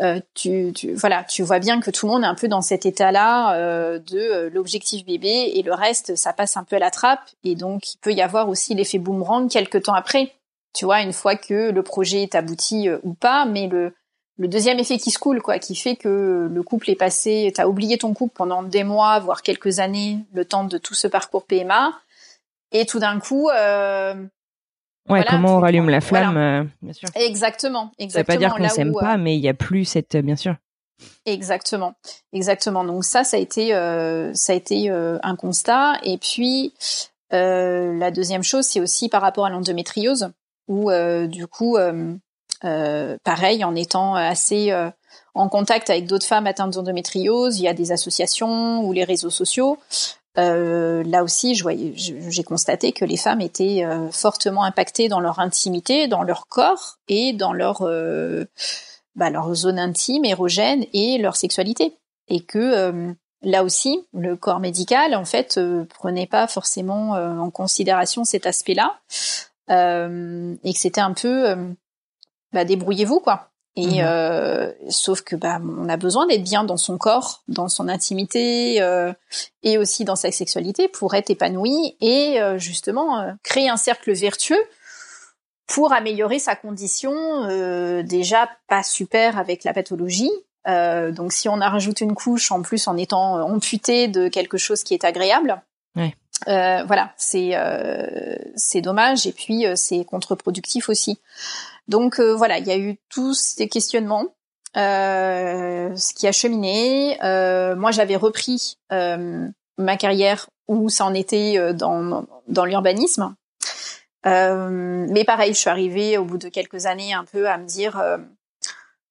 Euh, tu, tu, voilà, tu vois bien que tout le monde est un peu dans cet état-là euh, de euh, l'objectif bébé et le reste, ça passe un peu à la trappe. Et donc, il peut y avoir aussi l'effet boomerang quelques temps après. Tu vois, une fois que le projet est abouti euh, ou pas, mais le, le deuxième effet qui se coule, quoi, qui fait que le couple est passé, t'as oublié ton couple pendant des mois, voire quelques années, le temps de tout ce parcours PMA, et tout d'un coup, euh, Ouais, comment on rallume la flamme, euh, bien sûr. Exactement, exactement. Ça veut pas dire qu'on s'aime pas, euh, mais il y a plus cette, bien sûr. Exactement, exactement. Donc ça, ça a été, euh, ça a été un constat. Et puis la deuxième chose, c'est aussi par rapport à l'endométriose, où du coup, pareil, en étant assez en contact avec d'autres femmes atteintes d'endométriose, il y a des associations ou les réseaux sociaux. Euh, là aussi, j'ai constaté que les femmes étaient euh, fortement impactées dans leur intimité, dans leur corps et dans leur, euh, bah, zone intime, érogène et leur sexualité. Et que là aussi, le corps médical, en fait, prenait pas forcément en considération cet aspect-là. et que c'était un peu, bah, débrouillez-vous, quoi. Et mmh euh, sauf que bah on a besoin d'être bien dans son corps, dans son intimité euh, et aussi dans sa sexualité pour être épanoui et euh, justement euh, créer un cercle vertueux pour améliorer sa condition euh, déjà pas super avec la pathologie. donc si on a rajouté une couche en plus en étant amputé de quelque chose qui est agréable, ouais. voilà c'est c'est dommage et puis c'est contre-productif aussi. Donc euh, voilà, il y a eu tous ces questionnements, euh, ce qui a cheminé. Euh, moi, j'avais repris ma carrière où ça en était dans, dans l'urbanisme. mais pareil, je suis arrivée au bout de quelques années un peu à me dire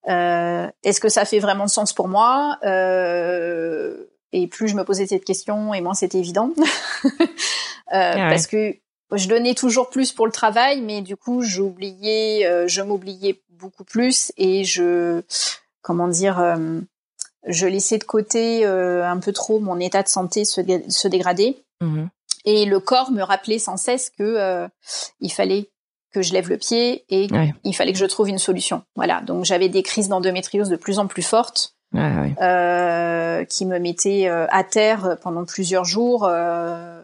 est-ce que ça fait vraiment sens pour moi Et plus je me posais cette question, et moins c'était évident. Ah parce que je donnais toujours plus pour le travail, mais du coup, j'oubliais, euh, je m'oubliais beaucoup plus et je, comment dire, euh, je laissais de côté euh, un peu trop mon état de santé se, se dégrader. Mmh et le corps me rappelait sans cesse que il fallait que je lève le pied et il fallait que je trouve une solution. Voilà. Donc j'avais des crises d'endométriose de plus en plus fortes. Ouais, qui me mettaient à terre pendant plusieurs jours. Euh,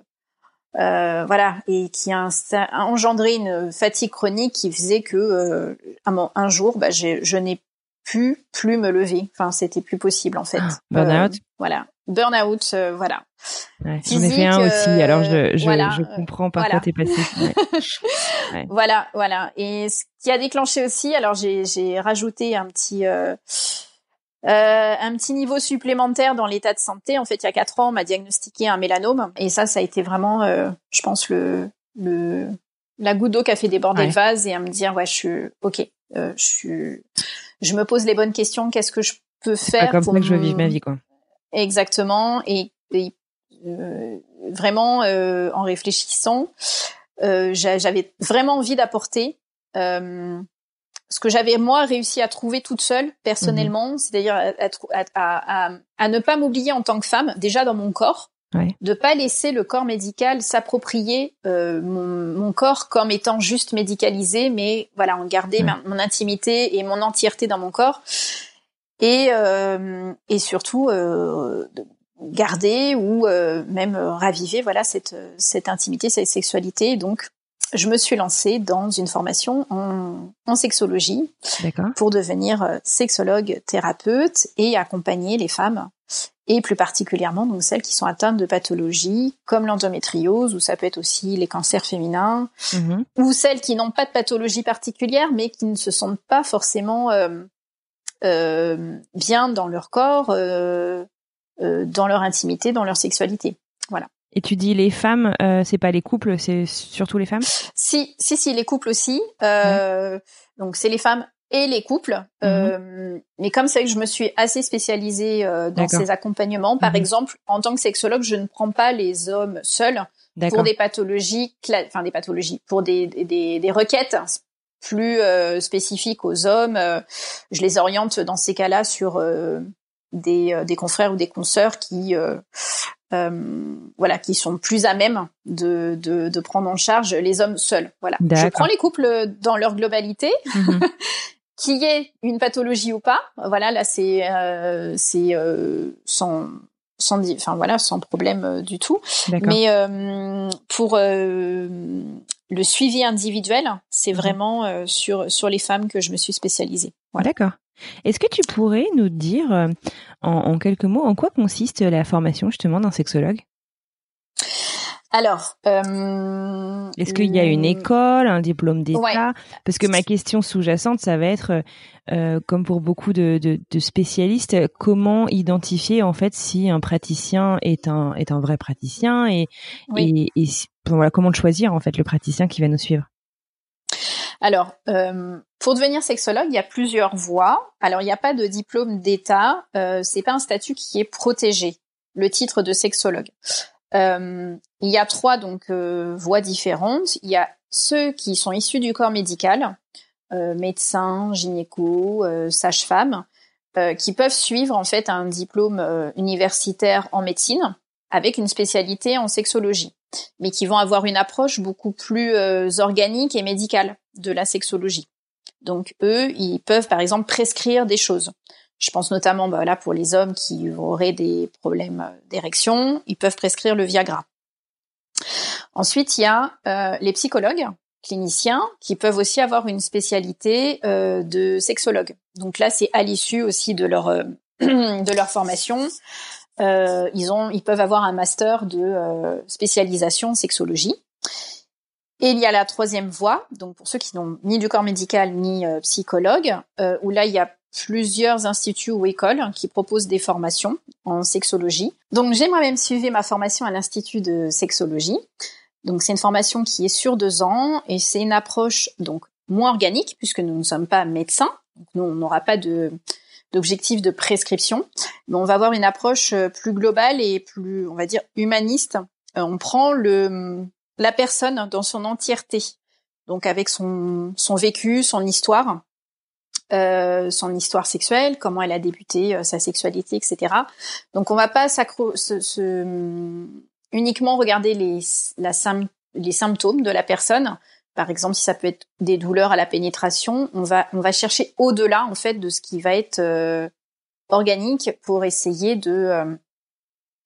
euh, voilà, et qui a, engendré une fatigue chronique qui faisait que euh, un, jour, bah, je n'ai pu plus me lever. Enfin, c'était plus possible en fait. Ah, burnout. Euh, voilà, burnout, voilà. Ouais, J'en ai fait un aussi, alors je, je, je comprends par quoi t'es passé. Voilà, voilà. Et ce qui a déclenché aussi, alors j'ai rajouté un petit euh, un petit niveau supplémentaire dans l'état de santé. En fait, il y a quatre ans, on m'a diagnostiqué un mélanome, et ça, ça a été vraiment, euh, je pense, le, le la goutte d'eau qui a fait déborder le vase et à me dire, ouais, je suis ok, euh, je suis, je me pose les bonnes questions. Qu'est-ce que je peux faire comme pour ça que je veux vivre ma vie, quoi. Exactement, et, vraiment en réfléchissant, j'avais vraiment envie d'apporter ce que j'avais moi réussi à trouver toute seule personnellement, mhm. c'est-à-dire à, à, ne pas m'oublier en tant que femme, déjà dans mon corps, ouais. de pas laisser le corps médical s'approprier euh, mon, corps comme étant juste médicalisé, mais voilà, en garder mon intimité et mon entièreté dans mon corps, et euh, et surtout euh, garder ou euh, même raviver voilà cette cette intimité, cette sexualité, donc je me suis lancée dans une formation en, sexologie pour devenir sexologue thérapeute et accompagner les femmes et plus particulièrement donc celles qui sont atteintes de pathologies comme l'endométriose ou ça peut être aussi les cancers féminins mm-hmm. ou celles qui n'ont pas de pathologie particulière mais qui ne se sentent pas forcément euh, euh, bien dans leur corps, euh, dans leur intimité, dans leur sexualité. Voilà. Et tu dis les femmes, c'est pas les couples, c'est surtout les femmes? Si, si, si, les couples aussi. Donc c'est les femmes et les couples. Mhm. Euh, mais comme c'est que je me suis assez spécialisée euh, dans ces accompagnements, par mhm. exemple, en tant que sexologue, je ne prends pas les hommes seuls pour des pathologies, enfin des pathologies, pour des, des, des requêtes plus euh, spécifiques aux hommes. Euh, je les oriente dans ces cas-là sur euh, des, des confrères ou des consoeurs qui euh, voilà, qui sont plus à même de, de, de, prendre en charge les hommes seuls. Voilà. Je prends les couples dans leur globalité, mhm. qui est une pathologie ou pas. Voilà, là c'est euh, c'est euh, sans sans enfin voilà sans problème euh, du tout. Mais euh, pour euh, le suivi individuel, c'est mhm. vraiment sur sur les femmes que je me suis spécialisée. Voilà. D'accord. Est-ce que tu pourrais nous dire euh, en, quelques mots en quoi consiste la formation justement d'un sexologue? Alors, euh, est-ce qu'il y a une école, un diplôme d'État? Parce que ma question sous-jacente, ça va être, euh, comme pour beaucoup de, spécialistes, comment identifier en fait si un praticien est un est un vrai praticien et, et, voilà, comment le choisir en fait le praticien qui va nous suivre? Alors, euh, pour devenir sexologue, il y a plusieurs voies. Alors, il n'y a pas de diplôme d'État. Euh, c'est pas un statut qui est protégé. Le titre de sexologue. Euh, il y a trois donc euh, voies différentes. Il y a ceux qui sont issus du corps médical, médecins, gynéco, sages-femmes, qui peuvent suivre en fait un diplôme universitaire en médecine avec une spécialité en sexologie, mais qui vont avoir une approche beaucoup plus organique et médicale de la sexologie. Donc eux, ils peuvent par exemple prescrire des choses. Je pense notamment bah, là pour les hommes qui auraient des problèmes d'érection, ils peuvent prescrire le Viagra. Ensuite, il y a euh, les psychologues cliniciens qui peuvent aussi avoir une spécialité euh, de sexologue. Donc là, c'est à l'issue aussi de leur euh, de leur formation. ils ont, ils peuvent avoir un master de spécialisation sexologie. Et il y a la troisième voie, donc pour ceux qui n'ont ni du corps médical ni euh, psychologue, euh, où là il y a plusieurs instituts ou écoles qui proposent des formations en sexologie. Donc j'ai moi-même suivi ma formation à l'institut de sexologie. Donc c'est une formation qui est sur deux ans et c'est une approche donc moins organique puisque nous ne sommes pas médecins. Donc nous on n'aura pas de d'objectif de prescription, mais on va avoir une approche euh, plus globale et plus on va dire humaniste. on prend le la personne dans son entièreté, donc avec son, son vécu, son histoire, euh, son histoire sexuelle, comment elle a débuté euh, sa sexualité, etc. Donc on va pas se, uniquement regarder les, la les symptômes de la personne. Par exemple, si ça peut être des douleurs à la pénétration, on va on va chercher au-delà en fait de ce qui va être euh, organique pour essayer de euh,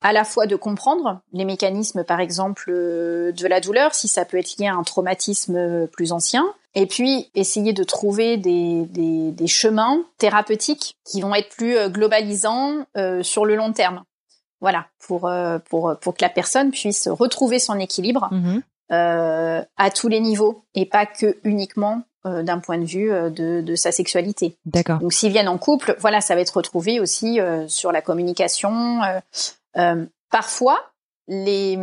à la fois de comprendre les mécanismes, par exemple, euh, de la douleur, si ça peut être lié à un traumatisme euh, plus ancien, et puis essayer de trouver des, des, des chemins thérapeutiques qui vont être plus euh, globalisants sur le long terme. Voilà, pour, pour, pour que la personne puisse retrouver son équilibre mm-hmm. à tous les niveaux et pas que uniquement d'un point de vue de, de sa sexualité. D'accord. Donc s'ils viennent en couple, voilà, ça va être retrouvé aussi sur la communication, euh, parfois, les,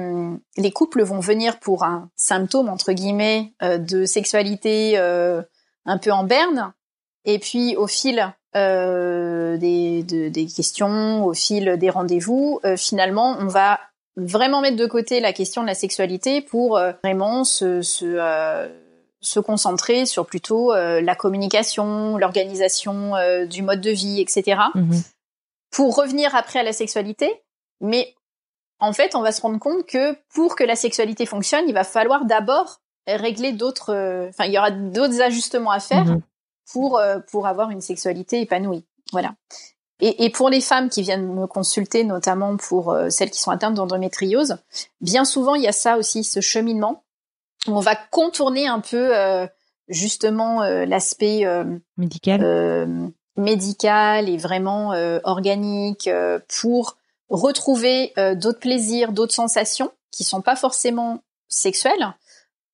les couples vont venir pour un symptôme entre guillemets euh, de sexualité euh, un peu en berne, et puis au fil des, des questions, au fil des rendez-vous, finalement, on va vraiment mettre de côté la question de la sexualité pour vraiment se, se, se, concentrer sur plutôt la communication, l'organisation du mode de vie, etc. Mmh pour revenir après à la sexualité, mais en fait, on va se rendre compte que pour que la sexualité fonctionne, il va falloir d'abord régler d'autres. Euh, enfin, il y aura d'autres ajustements à faire mhm. pour euh, pour avoir une sexualité épanouie. Voilà. Et, et, pour les femmes qui viennent me consulter, notamment pour euh, celles qui sont atteintes d'endométriose, bien souvent il y a ça aussi, ce cheminement on va contourner un peu justement l'aspect médical médical et vraiment organique pour retrouver d'autres plaisirs, d'autres sensations qui sont pas forcément sexuelles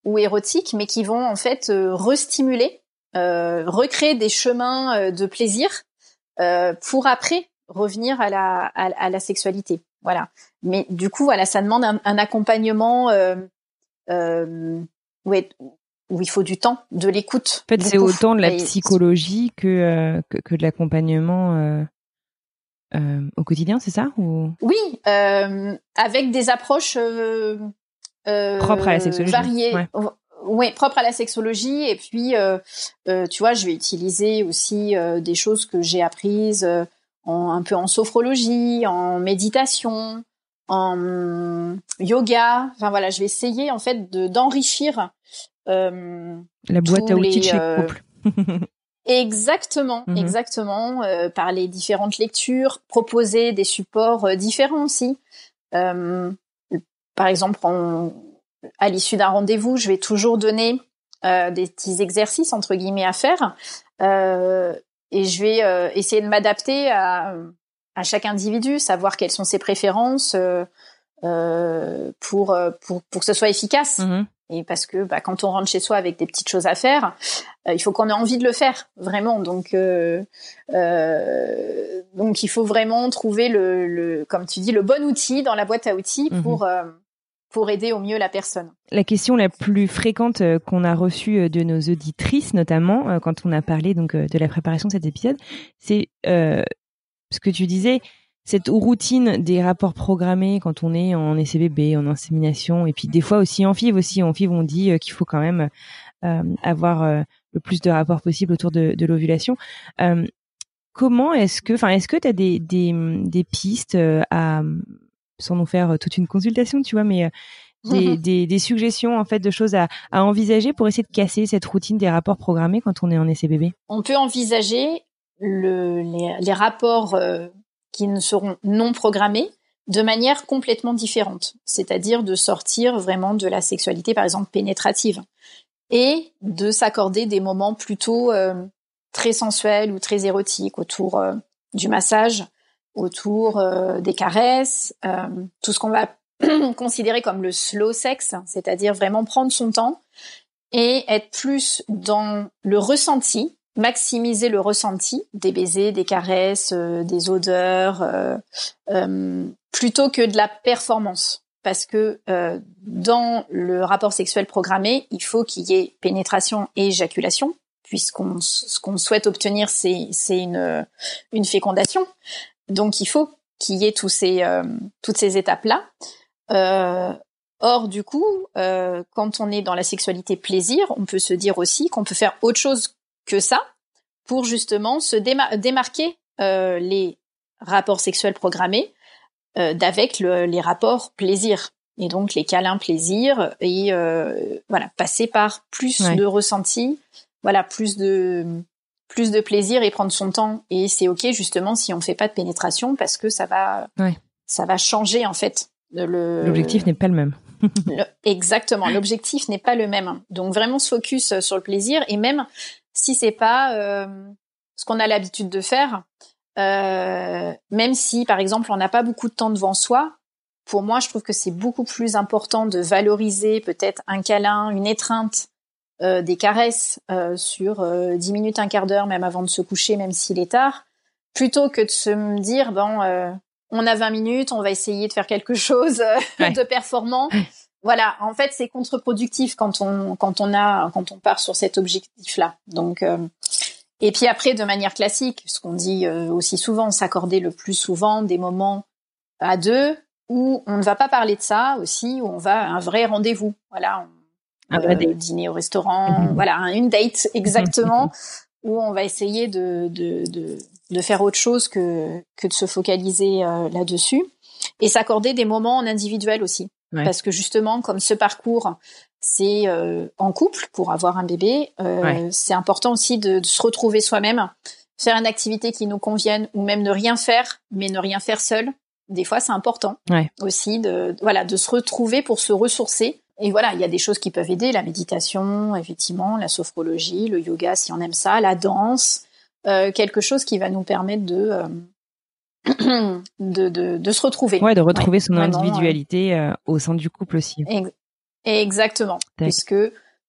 ou érotiques, mais qui vont en fait restimuler, recréer des chemins de plaisir pour après revenir à la, à, la sexualité. Voilà. Mais du coup, voilà, ça demande un, accompagnement euh, euh, où, il faut du temps, de l'écoute. En fait, c'est autant de la psychologie que, euh, que, de l'accompagnement au quotidien, c'est ça ou... Oui, avec des approches propres à la sexologie. Variées. Oui, propre à la sexologie. Et puis, tu vois, je vais utiliser aussi des choses que j'ai apprises un peu en sophrologie, en méditation, en yoga. Enfin voilà, je vais essayer en fait de d'enrichir euh, la boîte à outils de chez euh, couple. exactement, mhm. exactement, euh, par les différentes lectures, proposer des supports euh, différents aussi. par exemple, à l'issue d'un rendez-vous, je vais toujours donner des petits exercices entre guillemets à faire et je vais euh, essayer de m'adapter à, à chaque individu, savoir quelles sont ses préférences euh, euh pour, euh, pour pour que ce soit efficace. Mm-hmm. Et parce que bah, quand on rentre chez soi avec des petites choses à faire, il faut qu'on ait envie de le faire vraiment. Donc donc il faut vraiment trouver le, le comme tu dis le bon outil dans la boîte à outils mm-hmm. pour pour aider au mieux la personne. La question la plus fréquente euh, qu'on a reçue euh, de nos auditrices, notamment euh, quand on a parlé donc de la préparation de cet épisode, c'est euh, ce que tu disais, cette routine des rapports programmés quand on est en SCBB, en insémination, et puis des fois aussi en FIV aussi. En FIV, on dit qu'il faut quand même euh, avoir le plus de rapports possible autour de, de l'ovulation. comment est-ce que, enfin, est-ce que tu as des, des, des pistes à sans nous faire euh, toute une consultation, tu vois, mais euh, des, des, suggestions en fait de choses à, à, envisager pour essayer de casser cette routine des rapports programmés quand on est en bébé On peut envisager le, les, les, rapports euh, qui ne seront non programmés de manière complètement différente, c'est-à-dire de sortir vraiment de la sexualité par exemple pénétrative. Et de s'accorder des moments plutôt très sensuels ou très érotiques autour du massage, autour euh, des caresses, euh, tout ce qu'on va considérer comme le slow sex, c'est-à-dire vraiment prendre son temps et être plus dans le ressenti, maximiser le ressenti des baisers, des caresses, euh, des odeurs, plutôt que de la performance. Parce que dans le rapport sexuel programmé, il faut qu'il y ait pénétration et éjaculation, puisqu'on ce qu'on souhaite obtenir, c'est une, une fécondation. Donc il faut qu'il y ait tous ces, euh, toutes ces étapes-là. Euh, or, du coup, euh, quand on est dans la sexualité plaisir, on peut se dire aussi qu'on peut faire autre chose que ça pour justement se démarquer les rapports sexuels programmés d'avec les rapports plaisir et donc les câlins plaisir et voilà passer par plus de ressenti voilà plus de plus de plaisir et prendre son temps. Et c'est ok justement si on fait pas de pénétration parce que ça va, ça va changer en fait. L'objectif n'est pas le même. exactement, l'objectif n'est pas le même. Donc vraiment se focus sur le plaisir et même si c'est pas euh, ce qu'on a l'habitude de faire, euh, même si par exemple on n'a pas beaucoup de temps devant soi, pour moi je trouve que c'est beaucoup plus important de valoriser peut-être un câlin, une étreinte euh, des caresses sur dix minutes, un quart d'heure, même avant de se coucher, même s'il est tard, plutôt que de se dire bon, on a 20 minutes, on va essayer de faire quelque chose de performant. Voilà, en fait, c'est contre-productif quand on quand on a quand on part sur cet objectif-là. Donc et puis après, de manière classique, ce qu'on dit aussi souvent, s'accorder le plus souvent des moments à deux où on ne va pas parler de ça aussi, où on va à un vrai rendez-vous. Voilà, euh, dîner au restaurant, mhm. voilà, une date exactement, où on va essayer de, de, de, de, faire autre chose que, que de se focaliser euh, là-dessus, et s'accorder des moments en individuel aussi. Parce que justement, comme ce parcours, c'est euh, en couple pour avoir un bébé, euh, c'est important aussi de, de se retrouver soi-même, faire une activité qui nous convienne, ou même ne rien faire, mais ne rien faire seul. Des fois, c'est important aussi de voilà de se retrouver pour se ressourcer. Et voilà, il y a des choses qui peuvent aider, la méditation, effectivement, la sophrologie, le yoga si on aime ça, la danse, quelque chose qui va nous permettre de de, de, de, se retrouver. Ouais, de retrouver son individualité euh, au sein du couple aussi. exactement. Puisque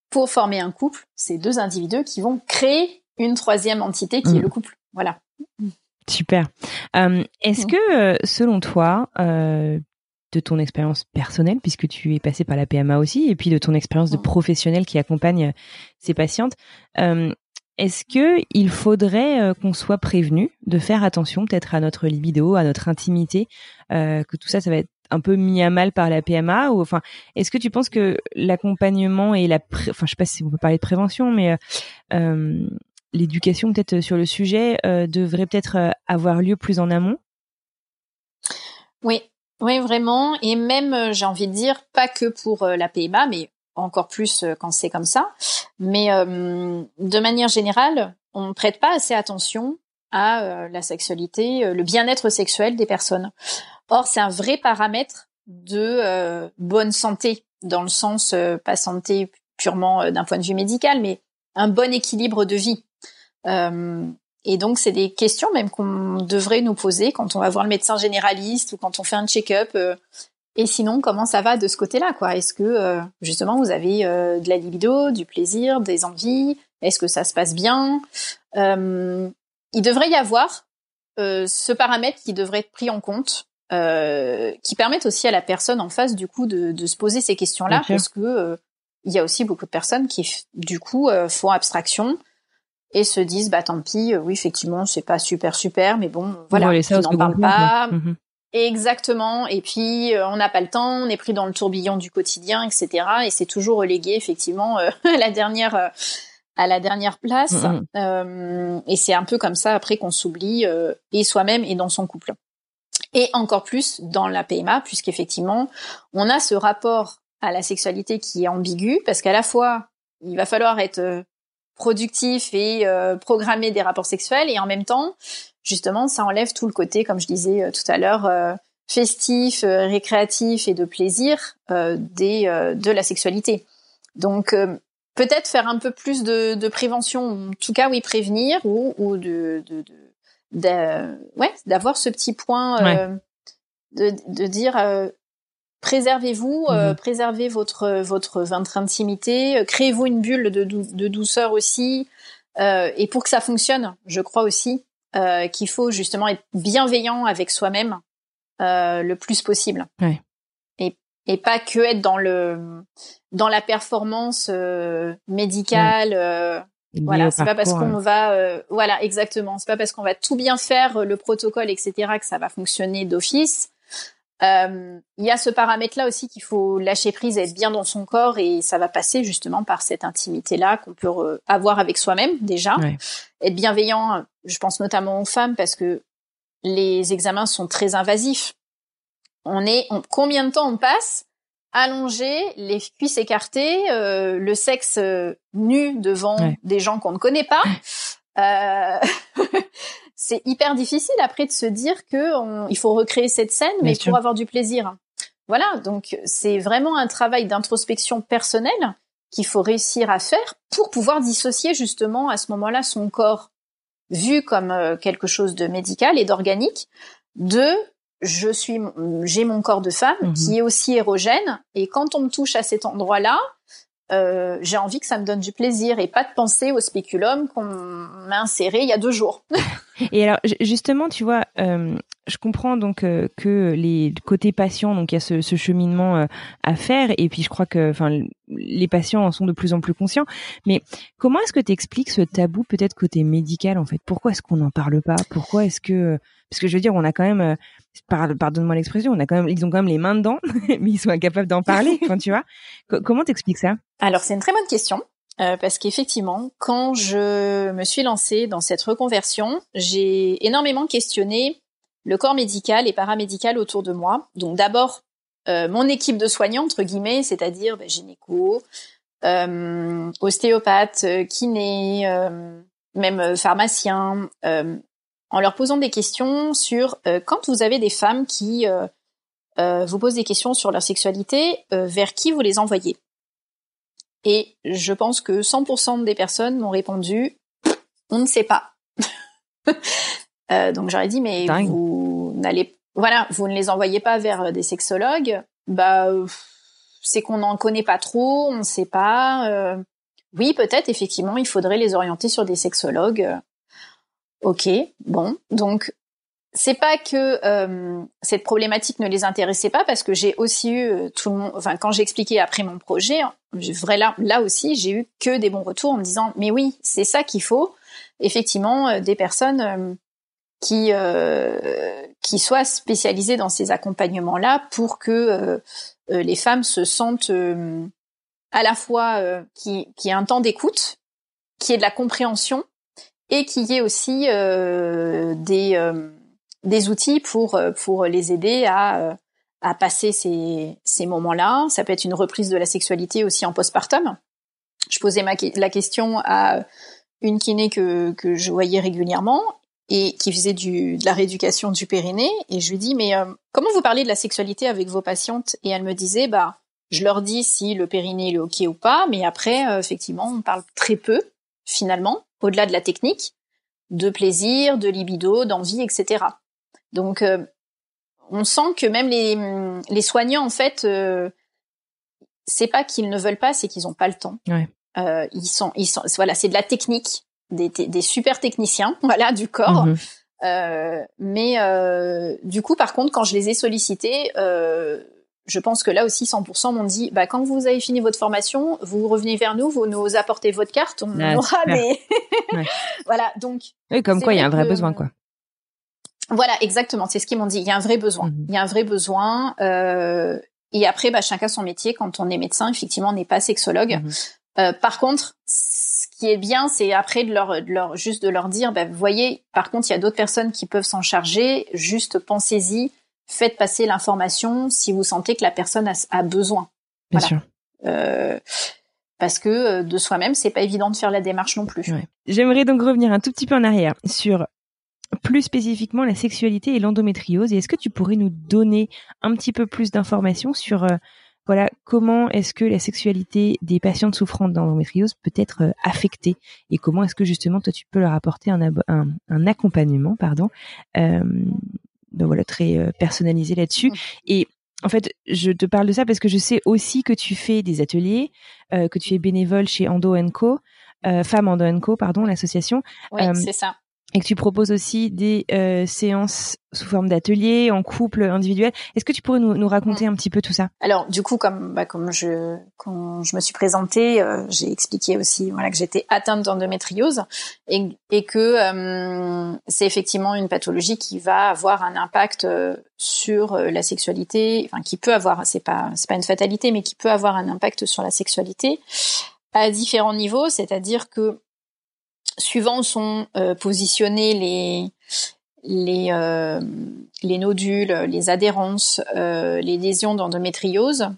pour former un couple, c'est deux individus qui vont créer une troisième entité qui est mm. le couple. Voilà. Super. Euh, Est-ce mm. que, euh, selon toi, euh, de ton expérience personnelle, puisque tu es passé par la PMA aussi, et puis de ton expérience de mm. professionnel qui accompagne ces patientes, euh, est-ce que il faudrait euh, qu'on soit prévenu de faire attention peut-être à notre libido, à notre intimité, euh, que tout ça, ça va être un peu mis à mal par la PMA ou enfin est-ce que tu penses que l'accompagnement et la enfin je sais pas si on peut parler de prévention mais euh, l'éducation peut-être sur le sujet devrait peut-être avoir lieu plus en amont? Oui, oui vraiment. Et même j'ai envie de dire pas que pour la PMA mais encore plus euh, quand c'est comme ça. Mais euh, de manière générale, on ne prête pas assez attention à euh, la sexualité, le bien-être sexuel des personnes. Or, c'est un vrai paramètre de bonne santé, dans le sens pas santé purement d'un point de vue médical, mais un bon équilibre de vie. et donc, c'est des questions même qu'on devrait nous poser quand on va voir le médecin généraliste ou quand on fait un check-up. Et sinon, comment ça va de ce côté-là, quoi? Est-ce que euh, justement vous avez euh, de la libido, du plaisir, des envies? Est-ce que ça se passe bien? Euh, Il devrait y avoir ce paramètre qui devrait être pris en compte, qui permette aussi à la personne en face du coup de, de se poser ces questions-là, parce que il y a aussi beaucoup de personnes qui du coup font abstraction et se disent bah tant pis, oui effectivement c'est pas super super, mais bon voilà, on n'en parle pas. Mhm. Exactement. Et puis euh, on n'a pas le temps, on est pris dans le tourbillon du quotidien, etc. Et c'est toujours relégué effectivement euh, à la dernière euh, à la dernière place. Mm, mm. et c'est un peu comme ça après qu'on s'oublie et soi-même et dans son couple. Et encore plus dans la PMA, puisqu'effectivement on a ce rapport à la sexualité qui est ambigu, parce qu'à la fois il va falloir être productif et programmer des rapports sexuels, et en même temps justement, ça enlève tout le côté, comme je disais euh, tout à l'heure, euh, festif, euh, récréatif et de plaisir des, de la sexualité. Donc, peut-être faire un peu plus de, de, prévention, en tout cas, oui, prévenir ou, ou de, de, de, ouais, d'avoir ce petit point de, de dire préservez-vous, mhm. préservez votre votre votre intimité, créez-vous une bulle de, de douceur aussi. et pour que ça fonctionne, je crois aussi, euh, qu'il faut justement être bienveillant avec soi-même euh, le plus possible. Ouais. Et, et pas que être dans le dans la performance euh, médicale. Euh, voilà, c'est pas parce qu'on va, euh, voilà, exactement. C'est pas parce qu'on va tout bien faire le protocole, etc., que ça va fonctionner d'office. Euh, il y a ce paramètre-là aussi qu'il faut lâcher prise, être bien dans son corps et ça va passer justement par cette intimité-là qu'on peut avoir avec soi-même déjà. Être bienveillant, je pense notamment aux femmes parce que les examens sont très invasifs. On est, combien de temps on passe allongé, les cuisses écartées, euh, le sexe euh, nu devant des gens qu'on ne connaît pas? Euh, c'est hyper difficile après de se dire que il faut recréer cette scène, mais pour avoir du plaisir. Voilà, donc c'est vraiment un travail d'introspection personnelle qu'il faut réussir à faire pour pouvoir dissocier justement à ce moment-là son corps vu comme euh, quelque chose de médical et d'organique de je suis j'ai mon corps de femme mhm. qui est aussi érogène et quand on me touche à cet endroit-là euh, j'ai envie que ça me donne du plaisir et pas de penser au spéculum qu'on m'a inséré il y a deux jours. Et alors justement, tu vois, euh, je comprends donc euh, que les côtés patients, donc il y a ce, ce cheminement euh, à faire, et puis je crois que, enfin, les patients en sont de plus en plus conscients. Mais comment est-ce que tu expliques ce tabou peut-être côté médical en fait? Pourquoi est-ce qu'on n'en parle pas? Pourquoi est-ce que parce que je veux dire, on a quand même, pardonne-moi l'expression, on a quand même, ils ont quand même les mains dedans, mais ils sont incapables d'en parler, quand tu vois? comment t'expliques ça? Alors c'est une très bonne question. Euh, parce qu'effectivement, quand je me suis lancée dans cette reconversion, j'ai énormément questionné le corps médical et paramédical autour de moi. Donc d'abord, euh, mon équipe de soignants, entre guillemets, c'est-à-dire ben, gynéco, euh, ostéopathe, kiné, même pharmacien, en leur posant des questions sur euh, quand vous avez des femmes qui euh, euh, vous posent des questions sur leur sexualité, vers qui vous les envoyez Et je pense que 100% des personnes m'ont répondu on ne sait pas. euh, donc j'aurais dit mais vous n'allez voilà, vous ne les envoyez pas vers des sexologues. Bah c'est qu'on n'en connaît pas trop, on ne sait pas. Euh, oui, peut-être effectivement, il faudrait les orienter sur des sexologues. Ok, bon, donc c'est pas que euh, cette problématique ne les intéressait pas parce que j'ai aussi eu euh, tout le monde enfin quand j'ai expliqué après mon projet vrai là là aussi j'ai eu que des bons retours en me disant mais oui c'est ça qu'il faut. Effectivement euh, des personnes qui qui soient spécialisées dans ces accompagnements là pour que les femmes se sentent à la fois qui qui ait un temps d'écoute qui ait de la compréhension et qui ait aussi des des outils pour euh, pour les aider à euh, à passer ces ces moments-là. Ça peut être une reprise de la sexualité aussi en postpartum. Je posais ma, la question à une kiné que que je voyais régulièrement et qui faisait du, de la rééducation du périnée et je lui dis mais euh, comment vous parlez de la sexualité avec vos patientes? Et elle me disait bah je leur dis si le périnée est ok ou pas mais après effectivement on parle très peu finalement au-delà de la technique de plaisir de libido d'envie etc donc, euh, on sent que même les, les soignants, en fait, euh, c'est pas qu'ils ne veulent pas, c'est qu'ils n'ont pas le temps. Euh, ils sont, ils sont, voilà, c'est de la technique, des, des super techniciens, voilà, du corps. Mhm. Euh, mais euh, du coup, par contre, quand je les ai sollicités, je pense que là aussi 100% m'ont dit bah quand vous avez fini votre formation, vous revenez vers nous, vous nous apportez votre carte, on ah, aura des voilà donc oui, comme quoi il y a un vrai besoin quoi. Voilà, exactement. C'est ce qu'ils m'ont dit. Il y a un vrai besoin. Mhm. Il y a un vrai besoin. Euh, et après, bah, chacun son métier. Quand on est médecin, effectivement, on n'est pas sexologue. Mhm. Euh, par contre, ce qui est bien, c'est après de leur, de leur, juste de leur dire, bah, vous voyez, par contre, il y a d'autres personnes qui peuvent s'en charger. Juste pensez-y, faites passer l'information si vous sentez que la personne a, a besoin. Bien sûr. Euh, parce que euh, de soi-même, c'est pas évident de faire la démarche non plus. J'aimerais donc revenir un tout petit peu en arrière sur plus spécifiquement la sexualité et l'endométriose. Et est-ce que tu pourrais nous donner un petit peu plus d'informations sur euh, voilà comment est-ce que la sexualité des patientes souffrant d'endométriose peut être euh, affectée et comment est-ce que justement toi tu peux leur apporter un, un, accompagnement pardon euh, ben voilà très euh, personnalisé là-dessus et en fait, je te parle de ça parce que je sais aussi que tu fais des ateliers, que tu es bénévole chez Endo Co, euh, Femmes Endo Co, pardon, l'association. Oui, c'est ça et que tu proposes aussi des euh, séances sous forme d'ateliers, en couple, individuel. Est-ce que tu pourrais nous, nous raconter un petit peu tout ça? Alors, du coup, comme bah, comme je quand je me suis présentée, euh, j'ai expliqué aussi voilà que j'étais atteinte d'endométriose et, et que euh, c'est effectivement une pathologie qui va avoir un impact sur la sexualité, enfin qui peut avoir, c'est pas c'est pas une fatalité, mais qui peut avoir un impact sur la sexualité à différents niveaux, c'est-à-dire que suivant sont euh, positionnés les les euh, les nodules, les adhérences, euh, les lésions d'endométriose,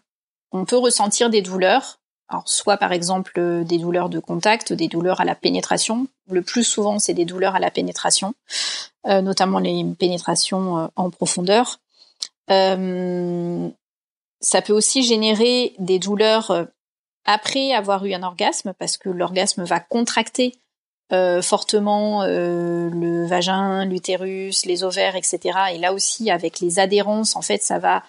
on peut ressentir des douleurs. Alors soit par exemple des douleurs de contact, des douleurs à la pénétration. Le plus souvent, c'est des douleurs à la pénétration, notamment les pénétrations en profondeur. ça peut aussi générer des douleurs après avoir eu un orgasme parce que l'orgasme va contracter euh, fortement euh, le vagin, l'utérus, les ovaires, etc. Et là aussi, avec les adhérences, en fait, ça va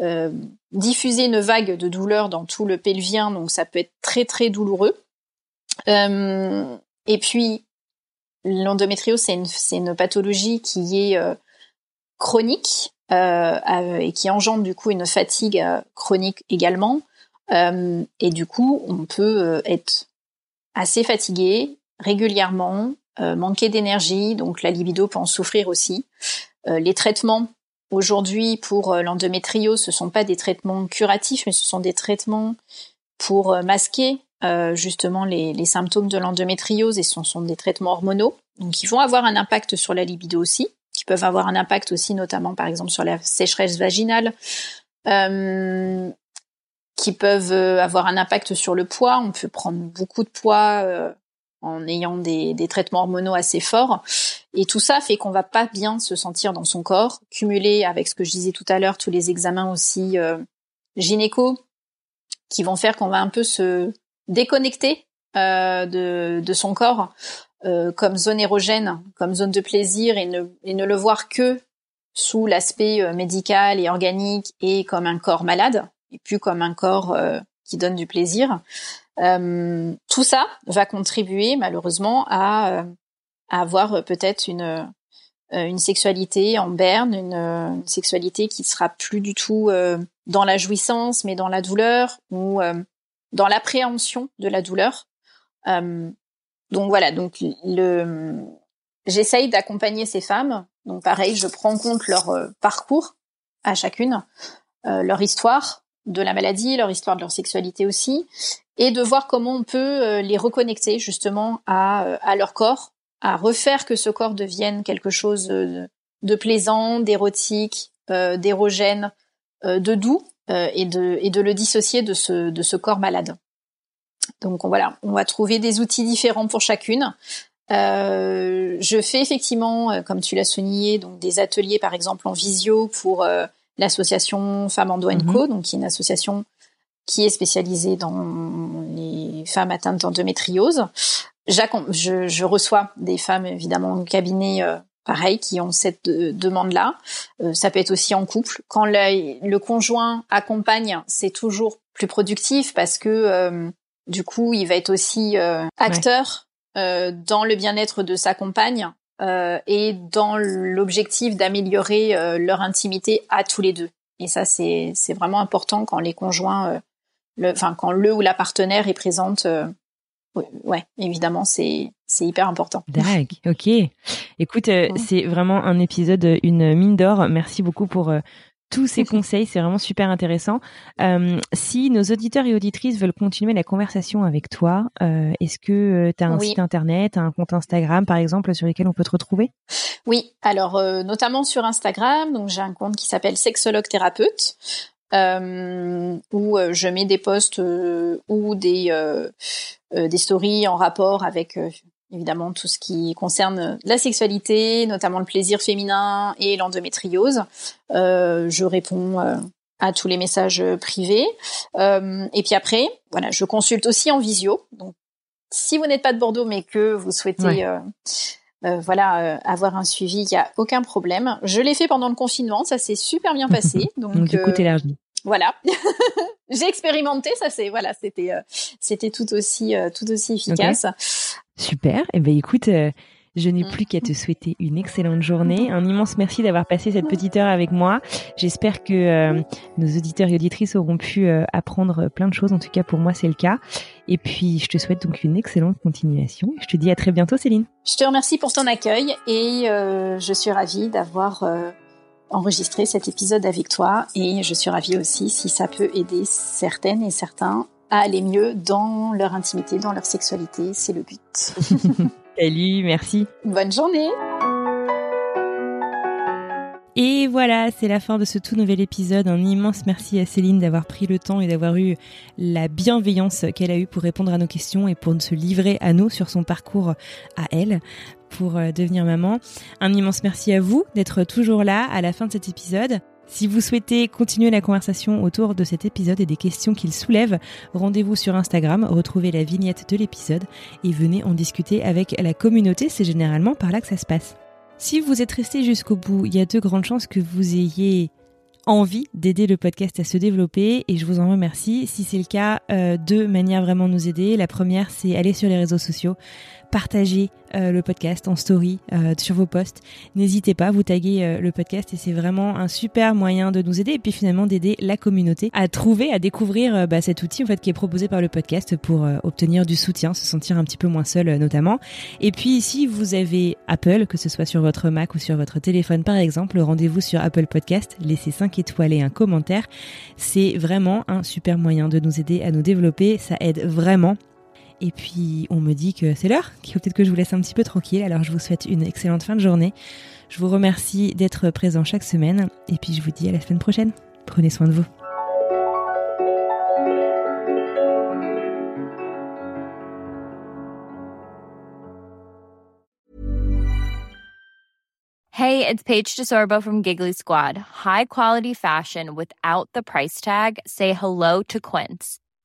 euh, diffuser une vague de douleur dans tout le pelvien, donc ça peut être très très douloureux. et puis, l'endométriose, c'est une, une, pathologie qui est chronique et qui engendre du coup une fatigue chronique également. et du coup, on peut être assez fatigué, régulièrement, euh, manquer d'énergie, donc la libido peut en souffrir aussi. Euh, les traitements aujourd'hui pour euh, l'endométriose, ce sont pas des traitements curatifs, mais ce sont des traitements pour masquer justement les, symptômes de l'endométriose et ce sont des traitements hormonaux, donc ils vont avoir un impact sur la libido aussi, qui peuvent avoir un impact aussi notamment par exemple sur la sécheresse vaginale, qui peuvent avoir un impact sur le poids. On peut prendre beaucoup de poids en ayant des, des, traitements hormonaux assez forts. Et tout ça fait qu'on va pas bien se sentir dans son corps, cumulé avec ce que je disais tout à l'heure, tous les examens aussi euh, gynéco, qui vont faire qu'on va un peu se déconnecter de, de son corps comme zone érogène, comme zone de plaisir et ne, et ne le voir que sous l'aspect médical et organique et comme un corps malade et plus comme un corps qui donne du plaisir. Euh, tout ça va contribuer malheureusement à, à avoir peut-être une sexualité en berne, une, sexualité qui sera plus du tout dans la jouissance, mais dans la douleur ou dans l'appréhension de la douleur. Euh, donc voilà, donc j'essaye d'accompagner ces femmes. Donc pareil, je prends en compte leur euh, parcours à chacune, euh, leur histoire de la maladie, leur histoire de leur sexualité aussi, et de voir comment on peut les reconnecter justement à, à leur corps, à refaire que ce corps devienne quelque chose de, plaisant, d'érotique, d'érogène, de doux, et de le dissocier de ce corps malade. Donc voilà, on va trouver des outils différents pour chacune. Euh, je fais effectivement, euh, comme tu l'as souligné, donc des ateliers par exemple en visio pour euh, l'association Femmes Co, mhm. donc qui est une association qui est spécialisée dans les femmes atteintes d'endométriose. Je, je, reçois des femmes évidemment au cabinet euh, pareil qui ont cette demande-là. ça peut être aussi en couple. Quand le, le conjoint accompagne, c'est toujours plus productif parce que du coup, il va être aussi euh, acteur euh, dans le bien-être de sa compagne euh, et dans l'objectif d'améliorer leur intimité à tous les deux. Et ça, c'est vraiment important quand les conjoints, le, enfin quand le ou la partenaire est présente. ouais, évidemment, c'est c'est hyper important. D'accord, ok. Écoute, c'est vraiment un épisode, une mine d'or. Merci beaucoup pour tous ces conseils, c'est vraiment super intéressant. Euh, si nos auditeurs et auditrices veulent continuer la conversation avec toi, euh, est-ce que euh, tu as un site internet, un compte Instagram par exemple sur lequel on peut te retrouver? Oui, alors notamment sur Instagram, donc j'ai un compte qui s'appelle sexologue thérapeute. où je mets des posts ou des des stories en rapport avec évidemment tout ce qui concerne la sexualité, notamment le plaisir féminin et l'endométriose. Euh, je réponds euh, à tous les messages privés. Euh, et puis après, voilà, je consulte aussi en visio. Donc, si vous n'êtes pas de Bordeaux, mais que vous souhaitez voilà, avoir un suivi, il n'y a aucun problème. Je l'ai fait pendant le confinement, ça s'est super bien passé. Donc, donc du coup. Voilà. J'ai expérimenté, ça c'est voilà, c'était c'était tout aussi tout aussi efficace. Super. Eh ben écoute, euh, je n'ai plus qu'à te souhaiter une excellente journée. Un immense merci d'avoir passé cette petite heure avec moi. J'espère que euh, nos auditeurs et auditrices auront pu euh, apprendre plein de choses. En tout cas, pour moi, c'est le cas. Et puis, je te souhaite donc une excellente continuation. Je te dis à très bientôt, Céline. Je te remercie pour ton accueil et je suis ravie d'avoir enregistré cet épisode avec toi. Et je suis ravie aussi si ça peut aider certaines et certains à aller mieux dans leur intimité, dans leur sexualité. C'est le but. Salut, merci. Bonne journée. Et voilà, c'est la fin de ce tout nouvel épisode. Un immense merci à Céline d'avoir pris le temps et d'avoir eu la bienveillance qu'elle a eue pour répondre à nos questions et pour se livrer à nous sur son parcours à elle pour euh, devenir maman. Un immense merci à vous d'être toujours là à la fin de cet épisode. Si vous souhaitez continuer la conversation autour de cet épisode et des questions qu'il soulève, rendez-vous sur Instagram, retrouvez la vignette de l'épisode et venez en discuter avec la communauté, c'est généralement par là que ça se passe. Si vous êtes resté jusqu'au bout, il y a de grandes chances que vous ayez envie d'aider le podcast à se développer et je vous en remercie. Si c'est le cas, euh, deux manières vraiment nous aider. La première, c'est aller sur les réseaux sociaux, partager euh, le podcast en story euh, sur vos posts. N'hésitez pas, vous taguez euh, le podcast et c'est vraiment un super moyen de nous aider et puis finalement d'aider la communauté à trouver, à découvrir bah, cet outil en fait qui est proposé par le podcast pour obtenir du soutien, se sentir un petit peu moins seul notamment. Et puis si vous avez Apple, que ce soit sur votre Mac ou sur votre téléphone par exemple, rendez-vous sur Apple Podcast, laissez 5 étoiles et un commentaire. C'est vraiment un super moyen de nous aider à nous développer, ça aide vraiment et puis on me dit que c'est l'heure, qu'il faut peut-être que je vous laisse un petit peu tranquille. Alors je vous souhaite une excellente fin de journée. Je vous remercie d'être présent chaque semaine. Et puis je vous dis à la semaine prochaine. Prenez soin de vous. Hey, it's Paige DeSorbo from Giggly Squad. High quality fashion without the price tag. Say hello to Quince.